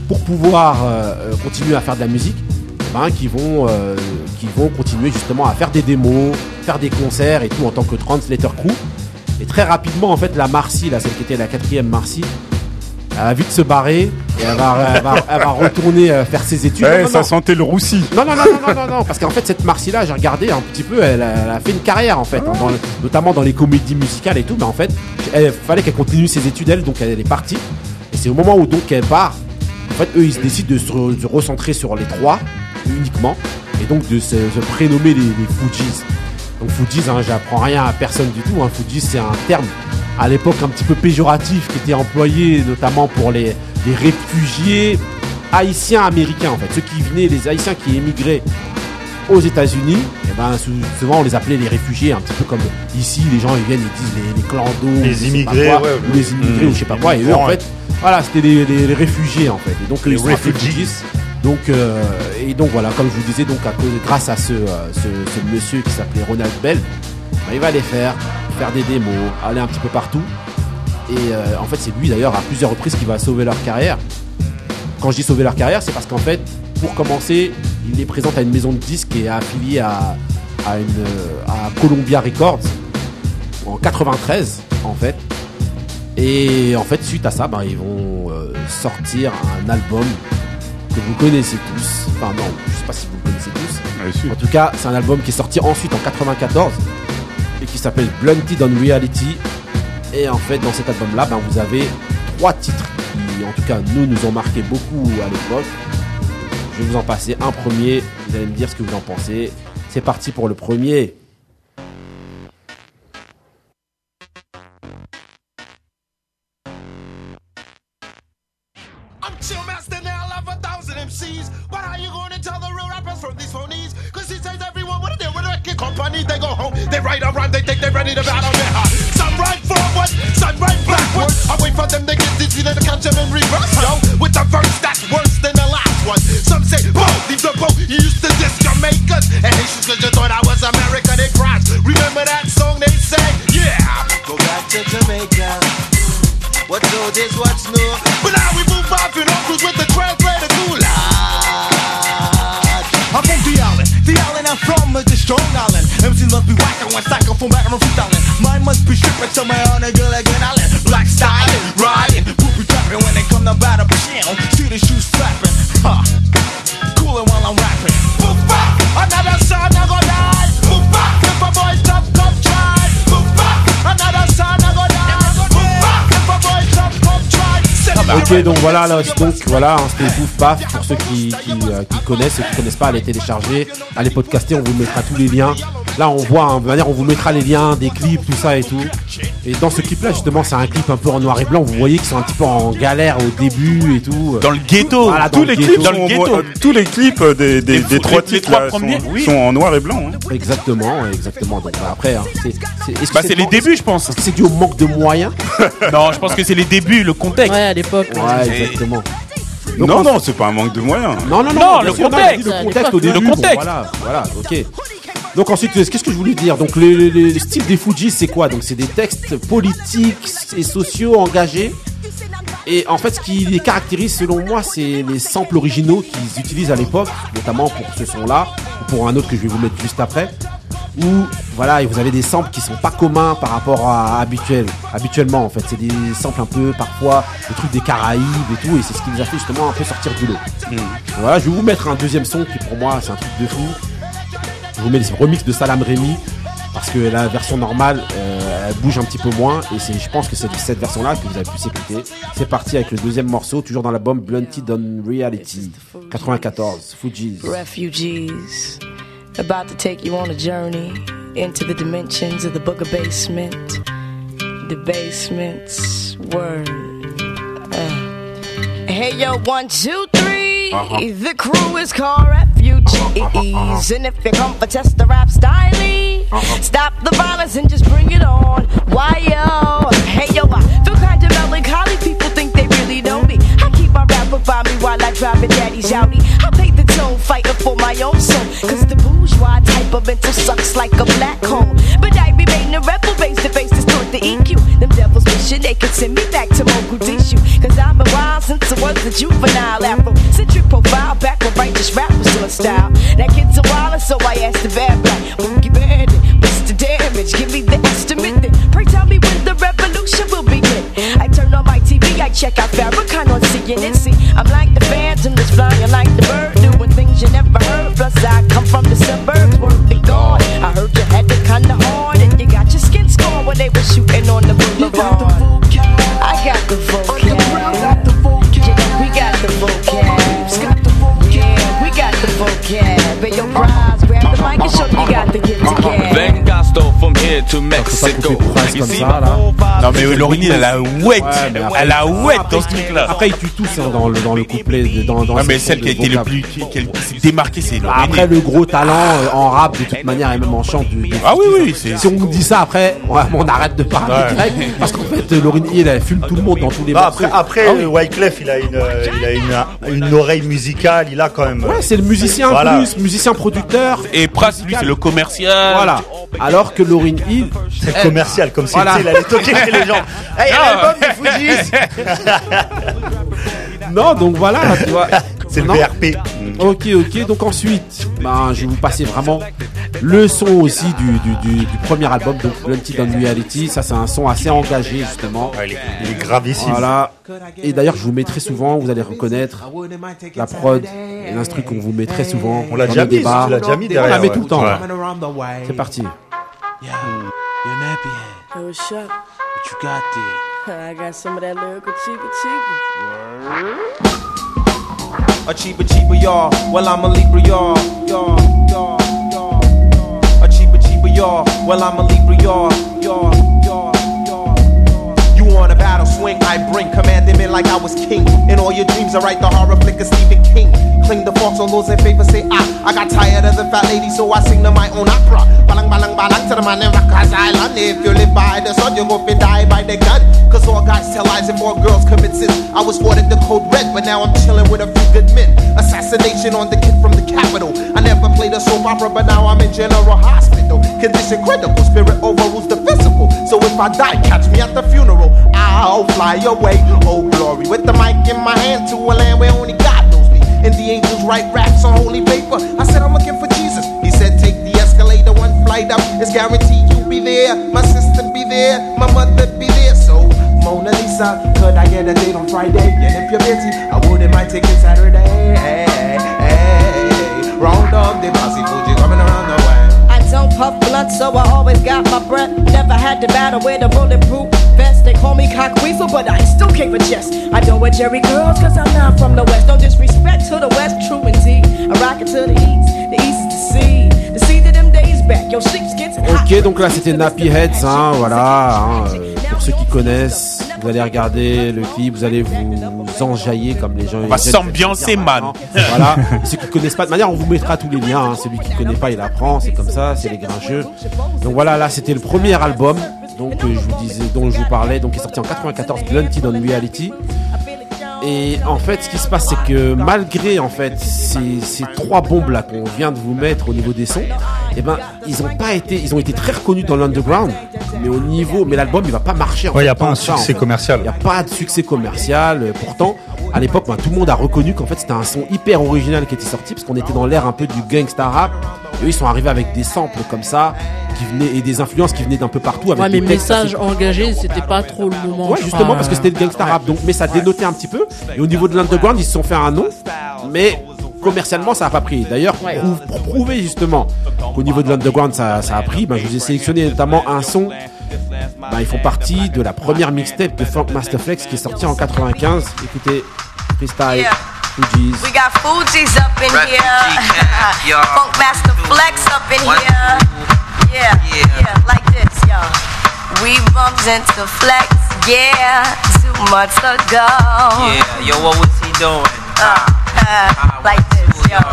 pour pouvoir euh, euh, continuer à faire de la musique, eh ben, qui vont, euh, qui vont continuer justement à faire des démos, faire des concerts et tout en tant que Translator Crew. Et très rapidement, en fait, la Marcy, là, celle qui était la quatrième Marcy, elle va vite se barrer et elle va, elle va, elle va retourner euh, faire ses études. Ouais, Non, non, ça non. sentait le roussi. Non, non, non, non, non, non, non, parce qu'en fait, cette Marcy-là, j'ai regardé un petit peu, elle, a- elle a fait une carrière, en fait, hein, dans le- notamment dans les comédies musicales et tout, mais en fait, il fallait qu'elle continue ses études, elle, donc elle est partie. Et c'est au moment où donc elle part, en fait, eux, ils se décident de se, re- de recentrer sur les trois, uniquement, et donc de se, se prénommer les, les Fujis. Donc Fujis, hein, j'apprends rien à personne du tout, hein, Fujis, c'est un terme à l'époque un petit peu péjoratif qui était employé notamment pour les, les réfugiés haïtiens américains en fait, ceux qui venaient, les haïtiens qui émigraient aux États-Unis, et ben sou- souvent on les appelait les réfugiés, un petit peu comme ici les gens ils viennent ils disent les, les clandos, Les immigrés, quoi, ouais, ou les immigrés mmh, ou je sais pas les quoi, et eux en fait, voilà c'était les, les- les réfugiés en fait, et donc Les. Fujis. Donc euh, et donc voilà, comme je vous disais, donc à cause, grâce à ce, euh, ce, ce monsieur qui s'appelait Ronald Bell, bah, il va aller faire, faire des démos, aller un petit peu partout. Et euh, en fait, c'est lui d'ailleurs à plusieurs reprises qui va sauver leur carrière. Quand je dis sauver leur carrière, c'est parce qu'en fait, pour commencer, il les présente à une maison de disques qui est affiliée à, à, une, euh, à Columbia Records en 93 en fait. Et en fait, suite à ça, bah, ils vont euh, sortir un album que vous connaissez tous. Enfin non, je sais pas si vous le connaissez tous. En tout cas, c'est un album qui est sorti ensuite en 94 et qui s'appelle Blunted on Reality. Et en fait, dans cet album-là, ben, vous avez trois titres qui, en tout cas, nous, nous ont marqué beaucoup à l'époque. Je vais vous en passer un premier. Vous allez me dire ce que vous en pensez. C'est parti pour le premier. Donc voilà, là, donc voilà, hein, c'était Paf pour ceux qui, qui, euh, qui connaissent, ceux qui connaissent pas, allez télécharger, allez podcaster, on vous mettra tous les liens. Là, on voit, hein, de manière, on vous mettra les liens des clips, tout ça et tout. Et dans ce clip-là, justement, c'est un clip un peu en noir et blanc. Vous voyez qu'ils sont un petit peu en galère au début et tout. Dans le ghetto. Voilà, dans Tous le les ghetto. clips, Dans le ghetto. tous les clips euh, des, des, Les des fou- trois les- titres trois là, sont, premiers, oui. sont en noir et blanc. hein. Exactement, exactement. Donc bah, après, hein, c'est Bah, c'est les débuts, je pense. C'est dû au manque de moyens Non, je pense que c'est les débuts, le contexte. Ouais, à l'époque. Ouais, exactement. Donc, Non, non, c'est pas un manque de moyens. Non, non, non, le contexte. Le contexte au début. le bon, contexte. voilà, voilà, ok. Donc ensuite, qu'est-ce que je voulais dire Donc le, le- le style des Fujis, c'est quoi Donc c'est des textes politiques et sociaux engagés. Et en fait, ce qui les caractérise, selon moi, c'est les samples originaux qu'ils utilisent à l'époque, notamment pour ce son-là, ou pour un autre que je vais vous mettre juste après. Où voilà, et vous avez des samples qui sont pas communs par rapport à habituel, habituellement en fait. C'est des samples un peu parfois des trucs des Caraïbes et tout, et c'est ce qui nous a fait justement un peu sortir du lot. Voilà, je vais vous mettre un deuxième son qui pour moi c'est un truc de fou. Je vous mets le remix de Salam Remy parce que la version normale euh, elle bouge un petit peu moins et c'est je pense que c'est cette version là que vous avez pu s'écouter. C'est parti avec le deuxième morceau toujours dans l'album Blunted on Reality 94 Fujis. Refugees, about to take you on a journey into the dimensions of the book of basement. The basement's word. Uh. Hey yo, one, two, 3 The crew is called refugees. And if you come for test the rap style, stop the violence and just bring it on. Why yo? Hey yo, I feel kind of melancholy. People think they really know me. I keep my rapper by me while I drive a daddy's Audi. I pay the tone, fighting for my own soul. Cause the bourgeois type of mental sucks like a black hole. But I remain a rebel, face to face, distort the EQ. Them devils wishing they could send me back to Mogadishu. Cause I'm since I was a juvenile afro. Centric profile, back when righteous rap was still a style. That kid's a wild, so I asked the bad guy, Boogie Bandit, what's the damage? Give me the estimate then. Pray tell me when the revolution will begin. I turn on my TV, I check out Farrakhan on CNN. See, I'm like the phantom that's flying like the bird, doing things you never heard. Plus, I come from the suburbs, word to God. I heard you had it kinda hard, and you got your skin scorn when they were shooting on the me you got the get together. Then Gasto from to Mexico. You see? ça là. Non, mais Laurini, elle a ouette. Elle a ouette après, dans ce truc-là. Après, ils tuent tous hein, dans le, dans le couplet. Dans, dans la mais celle qui a été le plus, qui, s'est démarquée, c'est Bah, Laurini. Après, le gros talent euh, en rap, de toute manière, et même en chant. Du, Ah oui, oui, c'est- Si on nous dit ça après, ouais, on arrête de parler direct. Parce qu'en fait, Laurine Hill, elle fume tout le monde dans tous les Bah, après, après Ah euh, Wyclef, il a une, euh, il a une, une oreille musicale, il a quand même. Ouais, c'est le musicien plus, musicien producteur. Et Pras, lui, c'est le commercial. Voilà. Alors que Laurine C'est commercial, comme si Voilà. il allait toquer chez les gens. Hey, il y a l'album des Fujis Non, donc voilà, tu vois. C'est le. BRP. Ok, ok. Donc ensuite, ben, je vais vous passer vraiment le son aussi du, du, du, du premier album, donc Blunted on Reality. Ça, c'est un son assez engagé, justement. Ouais, il, est, il est. Voilà. Et d'ailleurs, je vous mets très souvent, vous allez reconnaître la prod et l'instru qu'on vous met très souvent. On l'a déjà mis, l'as déjà mis On derrière. la met ouais. tout le temps. Ouais. C'est parti. Hey, what's up? What you got there? I got some of that lyrical cheaper cheaper. A cheaper, cheaper, y'all. Well, I'm a Libra, y'all. Y'all, y'all, y'all. A cheaper, cheaper, y'all. Well, I'm a Libra, y'all. Y'all, y'all, y'all. On a battle swing, I bring commanding men like I was king. In all your dreams, I write the horror flick of Stephen King. Cling the forks on those in favor, say ah. I got tired of the fat lady, so I sing to my own opera. Balang, balang, balang to the man in Rikers Island. If you live by the sun, you go fi die by the gun. Cause all guys tell lies and more girls commit sins. I was ordered the code red, but now I'm chilling with a few good men. Assassination on the kid from the capital. I never played a soap opera, but now I'm in general hospital. Condition critical, spirit overrules the physical. So if I die, catch me at the funeral. I'll fly away, oh glory. With the mic in my hand to a land where only God knows me. And the angels write raps on holy paper. I said, I'm looking for Jesus. He said, take the escalator one flight up. It's guaranteed you'll be there. My sister be there. My mother be there. So, Mona Lisa, could I get a date on Friday? And if you're busy, I wouldn't mind taking Saturday. Hey, hey, round up the bossy Fuji coming around the don't puff blunt, so I always got my breath. Never had to battle with a bulletproof vest. They call me cockweasel, but I still came with chest. I don't wear Jerry girls, cause I'm not from the west. No disrespect to the west, true indeed. I rock it to the east, the east the sea. The sea to them days back, yo, sheepskins hot. Ok, donc là c'était Nappy Heads, hein, voilà. hein, euh, pour ceux qui connaissent, vous allez regarder le clip, vous allez vous enjailler comme les gens. On va s'ambiancer, man. Voilà. Ceux qui connaissent pas, de manière, on vous mettra tous les liens. hein. Celui qui connaît pas, il apprend. C'est comme ça, c'est les grincheux. Donc voilà, là, c'était le premier album. Donc euh, je vous disais, dont je vous parlais, donc qui est sorti en 94, Blunted on Reality. Et en fait, ce qui se passe, c'est que malgré en fait ces, ces trois bombes là qu'on vient de vous mettre au niveau des sons, eh ben ils ont pas été, ils ont été très reconnus dans l'underground, mais au niveau, mais l'album il va pas marcher. en Ouais, fait, y a pas un ça, en succès fait. commercial. Il y a pas de succès commercial. Euh, Pourtant, à l'époque, ben, tout le monde a reconnu qu'en fait c'était un son hyper original qui était sorti parce qu'on était dans l'ère un peu du gangsta rap. Et eux, ils sont arrivés avec des samples comme ça qui venaient et des influences qui venaient d'un peu partout. Avec Ouais, des mais textes message assez- engagé, c'était pas trop le moment. Ouais, justement parce que c'était le gangsta rap. Donc, mais ça dénotait un petit peu. Et au niveau de l'underground, ils se sont fait un nom, mais commercialement, ça a pas pris. D'ailleurs, pour, prou- pour prouver justement qu'au niveau de l'underground, ça, ça a pris, ben, je vous ai sélectionné notamment un son. Ben, ils font partie de la première mixtape de Funk Master Flex qui est sortie en 95. Écoutez, freestyle, Fugees. We got Fuji's up in Refugee here. y'all. Funk Master Flex up in One, here. Yeah, yeah, like this, yo. We bumped into Flex, yeah, two months ago. Yeah, yo, what was he doing? Uh, uh, like this, yo.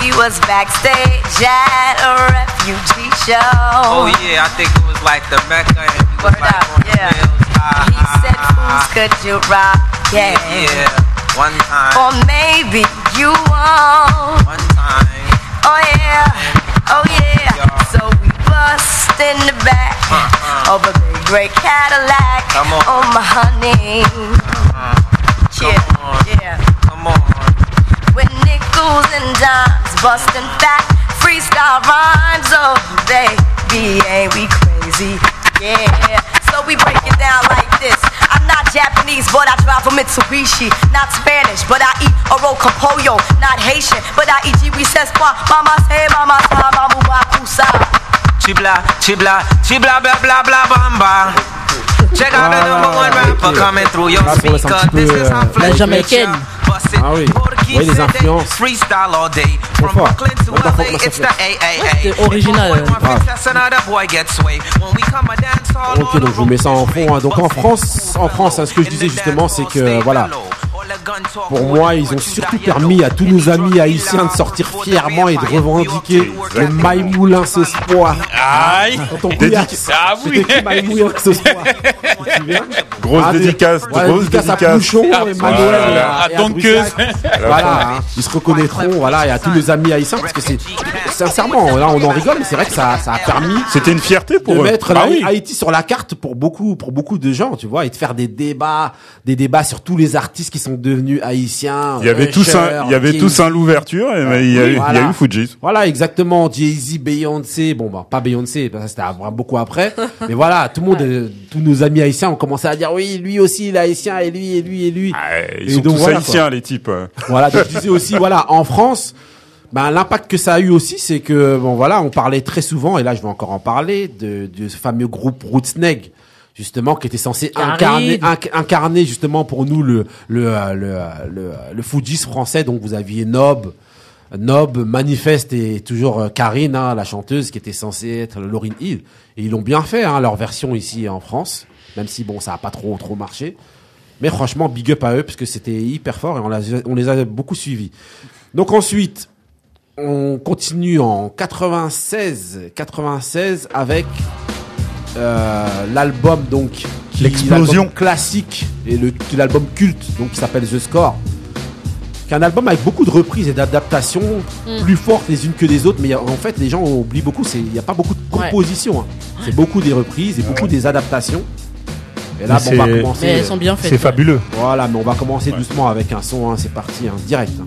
He was backstage at a refugee show. Oh yeah, I think it was like the Mecca and he was Word like up, on yeah. Ah, He said, Fools, could you rock? Yeah. yeah, one time, Or maybe you won't. one time. Oh yeah, oh yeah. So we bust in the back of a big gray Cadillac. Come on. Oh my honey. Uh-huh. Yeah, yeah. Come on, With nickels and dimes, busting fat freestyle rhymes. Oh baby, ain't we crazy? Yeah. So we break it down like this. I'm not Japanese, but I drive a Mitsubishi. Not Spanish, but I eat oroco pollo. Not Haitian, but I eat jiwi sesqua. Mama say, mama sa, mamu wakusa. Chibla, chibla, chibla, blah blah blah bamba. Check out the number one rapper coming through your speaker. This is euh, how La Flex jamaïcaine. Ah oui, oui, les influences. Freestyle all day. From. Brooklyn to LA, it's the. AAA. C'est original. euh. Grave. That's another boy gets sway. When we come a dance hall, Ok, donc je vous mets ça en fond. hein. Donc en France, en France, hein, ce que je disais justement, c'est que voilà, pour moi, ils ont surtout permis à tous nos amis haïtiens de sortir fièrement et de revendiquer le Maïmoulin ce soir. Aïe. Quand on couillasse, Ah oui. Maïmoulin ce soir Grosse Ah, dédicace, ouais, grosse dédicace à dédicace. Pouchon, Emmanuel Voilà. et à- À et à Donqueuse. Brussac. Voilà, hein. ils se reconnaîtront, voilà, et à tous nos amis haïtiens, parce que c'est, sincèrement, là, on en rigole, mais c'est vrai que ça, ça a permis C'était une fierté de pour eux. mettre Bah oui. Haïti sur la carte pour beaucoup, pour beaucoup de gens, tu vois, et de faire des débats, des débats sur tous les artistes qui sont devenus haïtiens. Il y avait tous un, il y avait tous un l'ouverture et ben, il y a eu, il y a Voilà. eu Fujis. Voilà, exactement. Jay-Z, Beyoncé, bon, bah, pas Beyoncé, parce que c'était beaucoup après. mais voilà, tout le monde, euh, tous nos amis haïtiens ont commencé à dire, oui, lui aussi, il est haïtien, et lui, et lui, et lui. Ah, Ils Et sont donc, tous voilà, haïtiens, quoi. les types. Voilà, donc je disais aussi, voilà, en France, ben, l'impact que ça a eu aussi, c'est que, bon, voilà, on parlait très souvent, et là, je vais encore en parler, de, de ce fameux groupe Rootsneg, justement, qui était censé incarner, inc- incarner, justement, pour nous, le, le, euh, le, euh, le, le Fujis français. Donc, vous aviez Nob, Nob, Manifeste et toujours euh, Karine, hein, la chanteuse, qui était censée être Lauryn Hill. Et ils l'ont bien fait, hein, leur version ici en France. Même si, bon, ça a pas trop, trop marché. Mais franchement, big up à eux, parce que c'était hyper fort et on, l'a- on les a beaucoup suivis. Donc ensuite, on continue en 96, 96 avec euh, l'album donc qui- L'explosion. classique et le l'album culte donc qui s'appelle The Score. Qui est un album avec beaucoup de reprises et d'adaptations Mm. plus fortes les unes que les autres, mais en fait les gens oublient beaucoup. c'est- Il n'y a pas beaucoup de Ouais. compositions. hein. C'est beaucoup des reprises et beaucoup des adaptations. Et là, Mais bon, on va commencer. Mais elles sont bien faites. C'est fabuleux. Voilà, mais on va commencer doucement avec un son, hein, c'est parti, hein, direct. hein.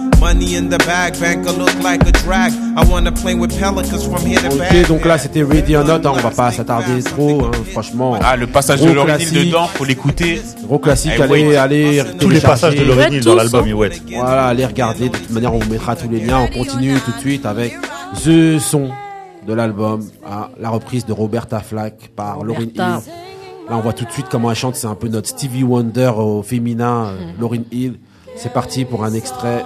Money in the bag, banker look like a drag. I wanna play with pelicans from here to Ok, back. donc là c'était Ready or Not, hein, on va pas s'attarder trop, hein, franchement. Ah, le passage de Lauryn Hill classique. dedans, faut l'écouter. Gros classique, Eh, allez, wait. allez. Tous les passages de. Hill dans l'album, ils wet. Voilà, allez regarder. De toute manière, on vous mettra tous les liens. On continue tout de suite avec The Son de l'album, hein, la reprise de Roberta Flack par Lauryn Hill. Là, on voit tout de suite comment elle chante. C'est un peu notre Stevie Wonder au féminin, euh, Mm. Lauryn Hill. C'est parti pour un extrait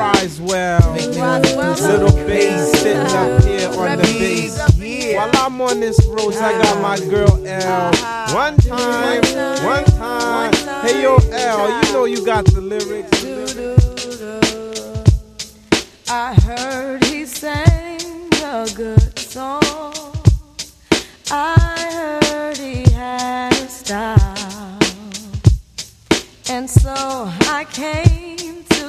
Boogie Cat up in here. cries well. Little bass sitting up here on the bass. While I'm on this road, I got my girl L. Uh-huh. One time, one time. Hey yo, L, you know you got the lyrics. I heard he sang a good song. I heard he had a style. And so I came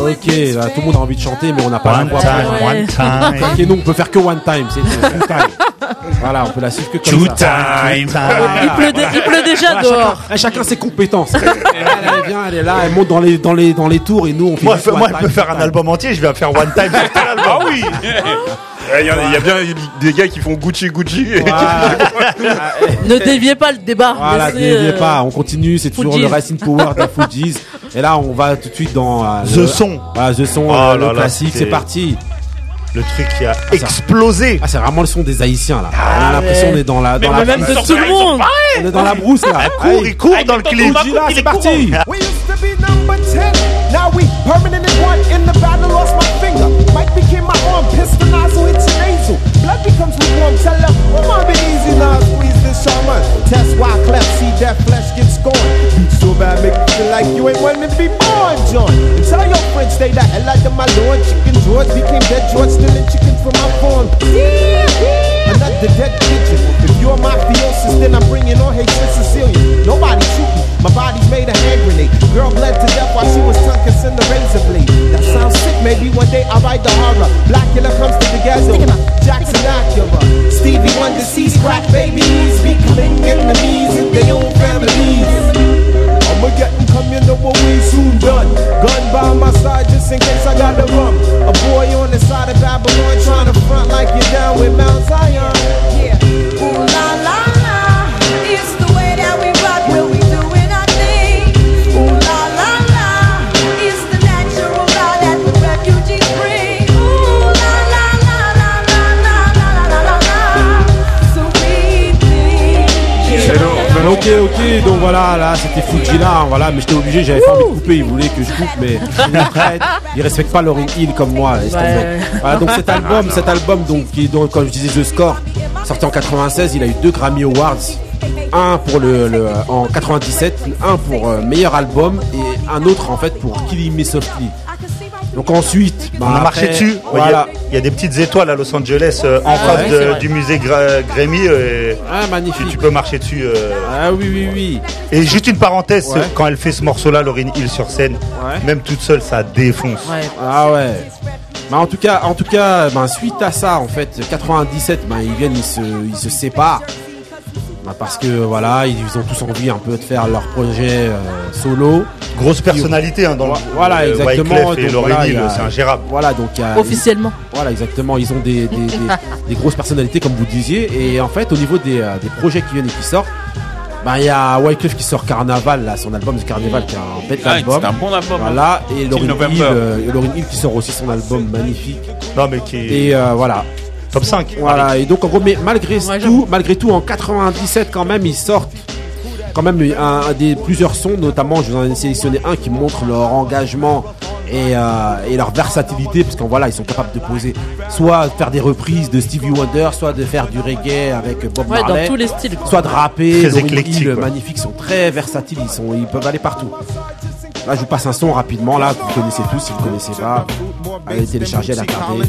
Ok, là, tout le monde a envie de chanter, mais on n'a pas One la voix. time, one time. Ok, nous on peut faire que one time, c'est tout. Time. Voilà, on peut la suivre que comme Two ça. time. Il pleut, dé- il pleut déjà Voilà, dehors. Chacun, chacun ses compétences. elle, elle vient, elle est là, elle monte dans les, dans les, dans les tours et nous on fait Moi, juste moi, one elle time, peut faire un time. album entier, je vais faire one time sur tout l'album. Ah oui Il y, a- il y a bien des gars qui font Gucci Gucci. Ne déviez pas le débat. Voilà, Laissez, n'oubliez euh, pas, on continue, c'est toujours Fugees. le Racing Power des Fujis. Et là, on va tout de suite dans euh, The le- Son. Voilà, The Son, Oh euh, le là, classique, c'est parti. Le truc qui a explosé. Ah, c'est vraiment le son des Haïtiens là. on a l'impression qu'on est dans la, dans la même de brousse. tout le monde. On est dans la brousse là. Il court, il court dans le clip. Là, c'est parti. We used to be number 10. Now we permanent in one. In the battle, lost my finger. Mike became my arm. Pistol nozzle your nasal. Blood becomes lukewarm. Tell her, on, be easy now. Squeeze this shaman. Test why cleft. See that flesh get scorned. Beat so bad, make you feel like you ain't wanting to be born, John. Tell your friends, stay the hell out of my lord. Chicken George became dead George, stealing chicken from my farm. Another dead pigeon. If you're mafiosis, then I'm bringing on hatred Sicilian. Nobody shoot me. My body's made a hand grenade. Girl bled to death while she was tongue kissing the razor blade. That sounds sick. Maybe one day I'll write the horror. Blackula comes to the ghetto. Jackson Acura. Stevie Wonder sees crack babies. Becoming enemies in their own families. I'ma get them come, you know what we soon done. Gun by my side just in case I got the rum. A boy on the side of Babylon trying to front like you're down with Mount Zion. Yeah. Ooh la, Ok, ok, donc voilà, là c'était Fuji là, voilà, mais j'étais obligé, j'avais pas envie de couper, ils voulaient que je coupe, mais ils ils respectent pas Lauryn Hill comme moi. Voilà, donc cet album, cet album, donc qui est donc, comme je disais, The Score, sorti en 96, il a eu deux Grammy Awards, un pour le, le- en 97, un pour euh, meilleur album et un autre en fait pour Killing Me Softly. Donc ensuite, bah, On a marché après, dessus. Voilà. Il y, a des petites étoiles à Los Angeles euh, en Ah face ouais, du musée Gra- Grammy. euh, Ah, magnifique. Tu, tu peux marcher dessus. euh. Ah oui, oui, oui. Et juste une parenthèse, Ouais. quand elle fait ce morceau-là, Lauryn Hill sur scène, même toute seule, ça défonce. Ah ouais. Bah en tout cas, en tout cas, ben suite à ça, en fait, 97, ben ils viennent, ils se, ils se séparent. Bah, parce que voilà, ils ont tous envie un peu de faire leur projet euh, solo. Grosse personnalité hein, dans le Voilà, euh, exactement. Donc, Lauryn voilà, c'est ingérable. Voilà, donc a- Officiellement. Voilà, exactement. Ils ont des, des, des- des grosses personnalités, comme vous disiez. Et en fait, au niveau des, euh, des projets qui viennent et qui sortent, bah, il y a Wyclef qui sort Carnaval, là, son album de Carnaval, qui est un bête Ah, album. c'est un bon album, Voilà, hein. et Till Lauryn November. Hill, euh, et Lauryn Hill qui sort aussi son album magnifique. Non, mais qui est. Et euh, voilà. Top 5. Voilà, et donc en gros, mais malgré tout, malgré tout, en 97 quand même, ils sortent quand même un, un des plusieurs sons, notamment, je vous en ai sélectionné un qui montre leur engagement et, euh, et leur versatilité, parce qu'en voilà, ils sont capables de poser, soit de faire des reprises de Stevie Wonder, soit de faire du reggae avec Bob Ouais, dans Marley, tous les styles, quoi. soit de rapper, Très éclectique, Hill, quoi. magnifiques, ils sont très versatiles, ils sont, ils peuvent aller partout. Là, je vous passe un son rapidement. Là, vous connaissez tous. Si vous connaissez pas, allez télécharger, la regarder.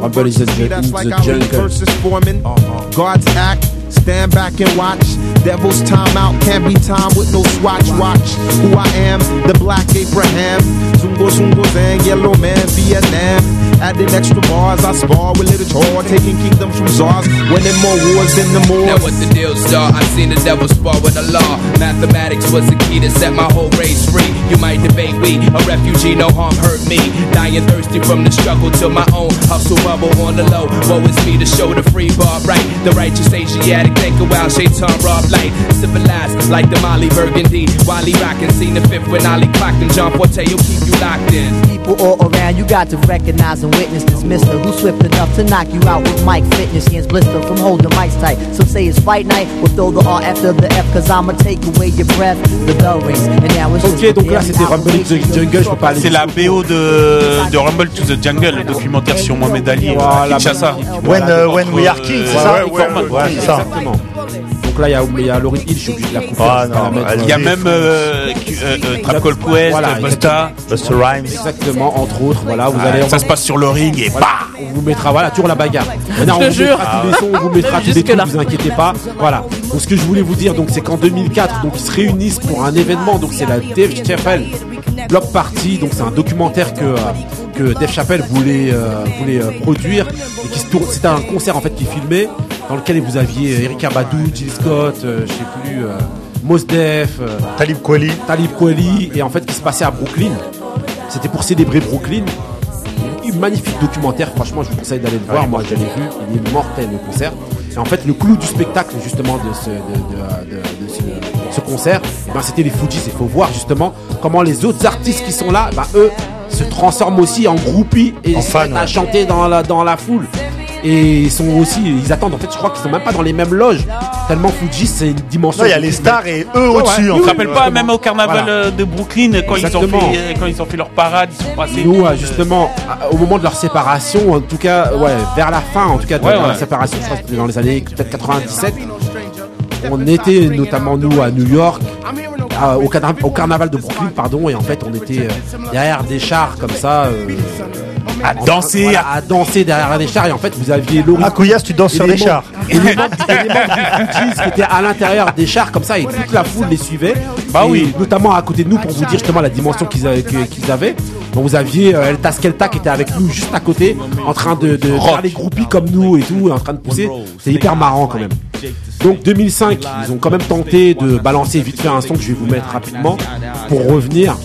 Rumble is a ju- in That's like the we jungle. Uh-huh. God's act. Stand back and watch. Devil's time out. Can't be time with no swatch. Watch who I am. The black Abraham. Zungo Zungo Zang. Yellow man. Vietnam. Adding extra bars. I spar with little chore. Taking kingdoms from czars. Winning more wars than the Now Moors. what the deal, star? I've seen the devil spar with the law. Mathematics was the key to set my whole race free. You might debate we, a refugee, no harm hurt me. Dying thirsty from the struggle to my own hustle bubble on the low. Woe is me to show the free bar right. The righteous Asiatic think a while shaitan rob light. Civilized like the Molly Burgundy. Wiley rockin', seen the fifth when Ali clocked and John Forte will keep you locked in. People all around, you got to recognize and witness this mister who's swift enough to knock you out with Mike Fitness. Hands blister from holding mics tight. Some say it's fight night, we'll throw the R after the F, cause I'ma take away your breath. The bell rings, and now it's Ok, donc là c'était Rumble in the Jungle, je peux pas aller. C'est la BO de, de Rumble to the Jungle, le documentaire sur Mohamed Ali, Voilà, euh, Kinshasa. When, uh, when we are king, c'est ça Ouais, ouais, ouais, Ouais, c'est ça. Exactement. Donc là, il y a, il y a Lauryn Hill, je suis obligé de la couper. Ah, je Il y a même euh, qui- euh, euh, Trap Call Quest, Voilà, Busta. Busta Rhymes. Exactement, entre autres. Voilà, vous Ouais, allez. ça se passe sur le ring et Voilà, bah on vous mettra, voilà, toujours la bagarre. Je on te vous jure. mettra tous les sons, on vous mettra tous les trucs, vous inquiétez pas. Voilà. Donc, ce que je voulais vous dire, donc, c'est qu'en 2004, donc, ils se réunissent pour un événement, donc, c'est la Dave Chappelle Block Party, donc, c'est un documentaire que, que Dave Chappelle voulait, euh, voulait euh, produire et qui se tourne, c'était un concert, en fait, qui filmait, dans lequel vous aviez Eric Abadou, Jill Scott, euh, je sais plus, euh, Mos Def, euh, Talib Kweli. Talib Kweli, et en fait, qui se passait à Brooklyn. C'était pour célébrer Brooklyn. Un magnifique documentaire, franchement, je vous conseille d'aller le voir. Moi, je l'ai vu, il est mortel le concert. Et en fait, le clou du spectacle, justement, de ce, de, de- de- de ce, ce concert, eh ben, c'était les Fujis. Il faut voir justement comment les autres artistes qui sont là, bah, eux, se transforment aussi en groupies et En se fans, mettent à ouais. chanter dans la, dans la foule. Et ils sont aussi, ils attendent. En fait, je crois qu'ils sont même pas dans les mêmes loges. Tellement Fujis, c'est une dimension. Il y a les stars et eux au-dessus. te fait. rappelles pas, même au carnaval Voilà. euh, de Brooklyn, quand ils, ont fait, euh, quand ils ont fait leur parade, ils sont passés. Nous, euh, justement, au moment de leur séparation, en tout cas, ouais, vers la fin, en tout cas, de ouais. séparation, je crois que c'était dans les années peut-être 97, on était notamment nous à New York, à- au, carna- au carnaval de Brooklyn, pardon, et en fait, on était euh, derrière des chars comme ça. euh, à danser, voilà, à danser derrière des chars, et en fait, vous aviez Laurie. Ah, Couillasse, tu danses Et sur les des membres- chars. Et les membres, et les membres du Fujis qui étaient à l'intérieur des chars comme ça et toute la foule les suivait. Bah oui. Notamment à côté de nous pour vous dire justement la dimension qu'ils avaient. Donc vous aviez euh, El Taskelta qui était avec nous juste à côté en train de, de faire les groupies comme nous et tout, en train de pousser. C'est hyper marrant quand même. Donc 2005, ils ont quand même tenté de balancer vite fait un son que je vais vous mettre rapidement pour revenir.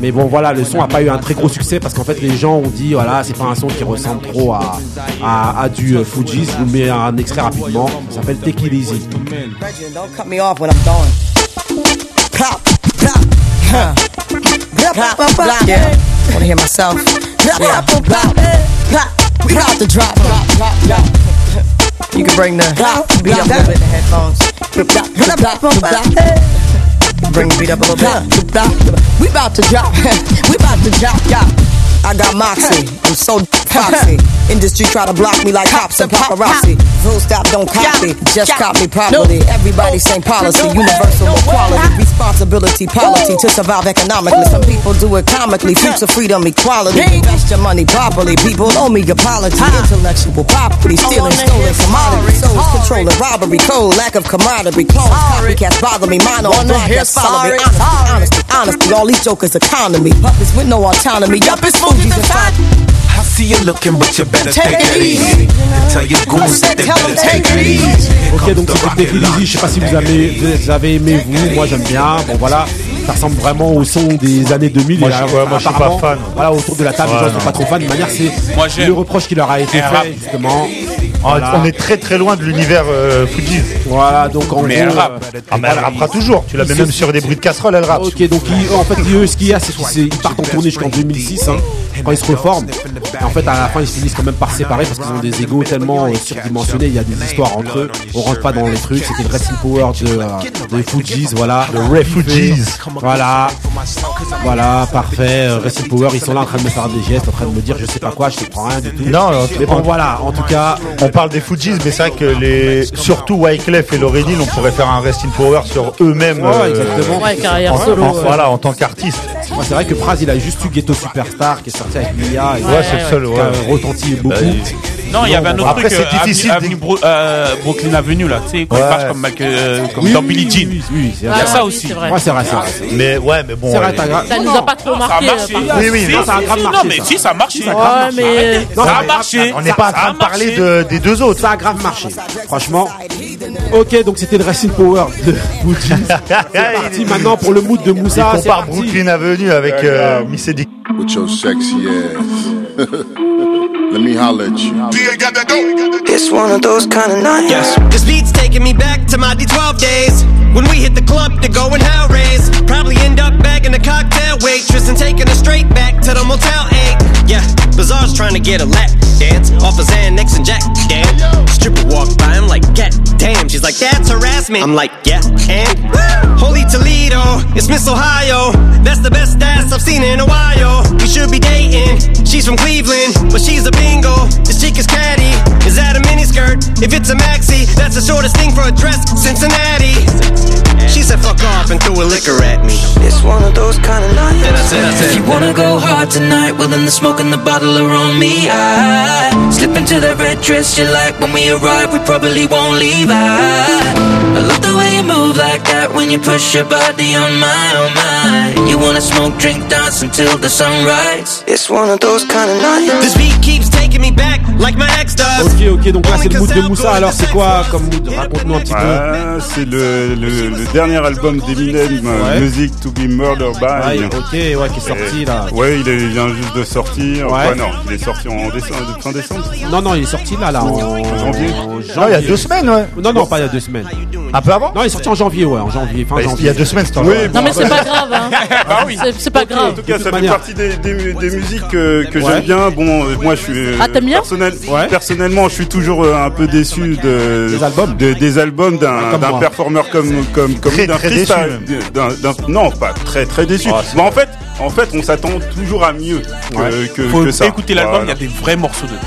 Mais bon voilà, le son a pas eu un très gros succès parce qu'en fait les gens ont dit voilà c'est pas un son qui ressemble trop à, à, à du euh, Fujis. Je vous mets un extrait rapidement. Ça s'appelle Take It Easy. Hear myself? Yeah. Pop, pop, eh, pop. We about to drop. You can bring the beat up a little bit in the headphones. Bring the beat up a little bit. We about to drop. we about to drop, yeah. I got moxie. I'm so foxy. Industry try to block me like cops and paparazzi. Full stop, don't copy. Just copy properly. Everybody same policy. Universal equality. Responsibility, policy to survive economically. Some people do it comically. Future freedom, equality. Invest your money properly. People owe me apology. Intellectual property. Stealing stolen commodities. Souls controlling robbery. Code. Lack of camaraderie. Clones. Copycats bother me. Mine on broadcast follow me. Honesty, honesty, honesty. All these jokers economy. Puppets with no autonomy. Yup, it's Fuji's and time. see you looking, but you better take, it easy. Tell your goons that they better take it easy. Ok, donc c'était Take It Easy. Je sais pas si vous avez, vous avez aimé, vous. Moi, j'aime bien. Bon, voilà. Ça ressemble vraiment au son des années 2000. Moi, je ouais, moi, je suis pas fan. Voilà, autour de la table, Ouais, les gens sont non. pas trop fans. De manière, c'est le reproche qui leur a été rap. fait, justement. On- Voilà. On est très très loin de l'univers euh, Fugees. Voilà, donc en Mais gros, elle rappe. euh, Ah, mais elle rappera toujours. Tu la mets même sur des bruits de casserole, elle rappe. Ok, donc ils- en fait, eux, ce qu'il y a, c'est qu'ils partent en tournée jusqu'en 2006, hein, quand ils se reforment. Et en fait, à la fin, ils se finissent quand même par se séparer parce qu'ils ont des égos tellement euh, surdimensionnés. Il y a des histoires entre eux. On rentre pas dans les trucs. C'était le Wrestling Power de, euh, des Fugees, voilà. Le Refugees. Voilà. Voilà, parfait. Euh, Wrestling Power, ils sont là en train de me faire des gestes, en train de me dire je sais pas quoi, je comprends rien du tout. Non, mais bon, voilà, en tout cas. On parle des Fugees, mais c'est vrai que les, surtout Wyclef et Lauryn Hill, on pourrait faire un Rest in Power sur eux-mêmes. Ouais, euh, exactement. Ouais, carrière en- solo, en- ouais. Voilà, en tant qu'artiste. Ouais, c'est vrai que Praz, il a juste eu Ghetto Superstar qui est sorti avec Mia. et- Ouais, c'est le seul, qui a ouais. retenti beaucoup. Bah, Non, il y avait un autre Après, truc. c'est euh, difficile Avenue, Bro- euh, Brooklyn Avenue, là. Tu sais, quand Ouais. il marche comme, euh, comme Oui, dans oui, Billie Jean. oui, oui, c'est Il y a ça oui, aussi. Ouais, c'est vrai, c'est vrai. Mais ouais, mais bon. C'est vrai, euh, gra- Ça nous a pas trop Ça a marqué. marché. euh, Oui, oui, Si, non, ça a grave si, marché, Non, mais ça. si, ça a marché. Ça a grave Ouais, marché. mais. Non, Ça a ça marché. On n'est pas en Ça train de parler de, des deux autres. Ça a grave marché. Franchement. Ok, donc c'était le Racing Power de Fugees. C'est parti maintenant pour le mood de Moussa. C'est compare parti. Brooklyn Avenue avec euh, Miss Eddie. With your sexy oh, ass. Let me holler at you. It's one of those kind of nights. Yes. This beat's taking me back to my D12 days. When we hit the club to go and hell raise. Probably end up bagging a cocktail waitress and taking her straight back to the Motel 8. Yeah, Bazaar's trying to get a lap dance off of Xanax and Jack. Damn. Stripper walked by, I'm like, God damn. She's like, that's harassment. I'm like, yeah, and Holy Toledo, it's Miss Ohio. That's the best ass I've seen in a while. We should be dating. She's from Cleveland, but she's a bingo. This chick is catty. Is that a miniskirt? If it's a maxi, that's the shortest thing for a dress. Cincinnati. She said fuck off and threw a liquor at me. It's one of those kind of nights. Then I said, I said, If you wanna go hard tonight, well then the smoke and the bottle are on me. I slip into that red dress you like. When we arrive, we probably won't leave. I, I love the way you move like that when you push your body on my, on my. You wanna smoke, drink, dance until the sunrise. It's one of those kind of nights. This beat keeps taking me back like my ex does. Ok, ok, donc là c'est le mood de Moussa. Alors c'est quoi comme mood? Raconte-nous un petit peu. Ah, c'est le, le, le dernier album d'Eminem, euh, Ouais. Music to be Murdered by. Ouais, ok, ouais, qui est sorti Et- là. Ouais, il, est- il vient juste de sortir. Ouais. Ouais, non, il est sorti en décembre, fin décembre. Non, non, il est sorti là, là, en janvier. en Non, il y a deux semaines, ouais. Non, non, pas il y a deux semaines. Un peu avant? Non, il est sorti en janvier, ouais, en janvier, fin Bah, janvier. Il y a deux semaines, c'est en Oui, janvier. bon, Non, mais c'est bah, pas grave. Hein. Ah oui. C'est- pas En grave. tout cas, ça fait manière. partie des, des, mu- des musiques que, j'aime bien. Bon, euh, moi, je suis euh, Ah, t'aimes bien personnel, Ouais. personnellement, je suis toujours euh, un peu déçu de Des albums de- des albums d'un d'un performeur comme comme comme Très, d'un très freestyle, d'un- d'un- non, pas très très déçu. Ah, Mais en fait, en fait, on s'attend toujours à mieux que Ouais. que, Faut que ça. écouter l'album, il y a des vrais morceaux dedans.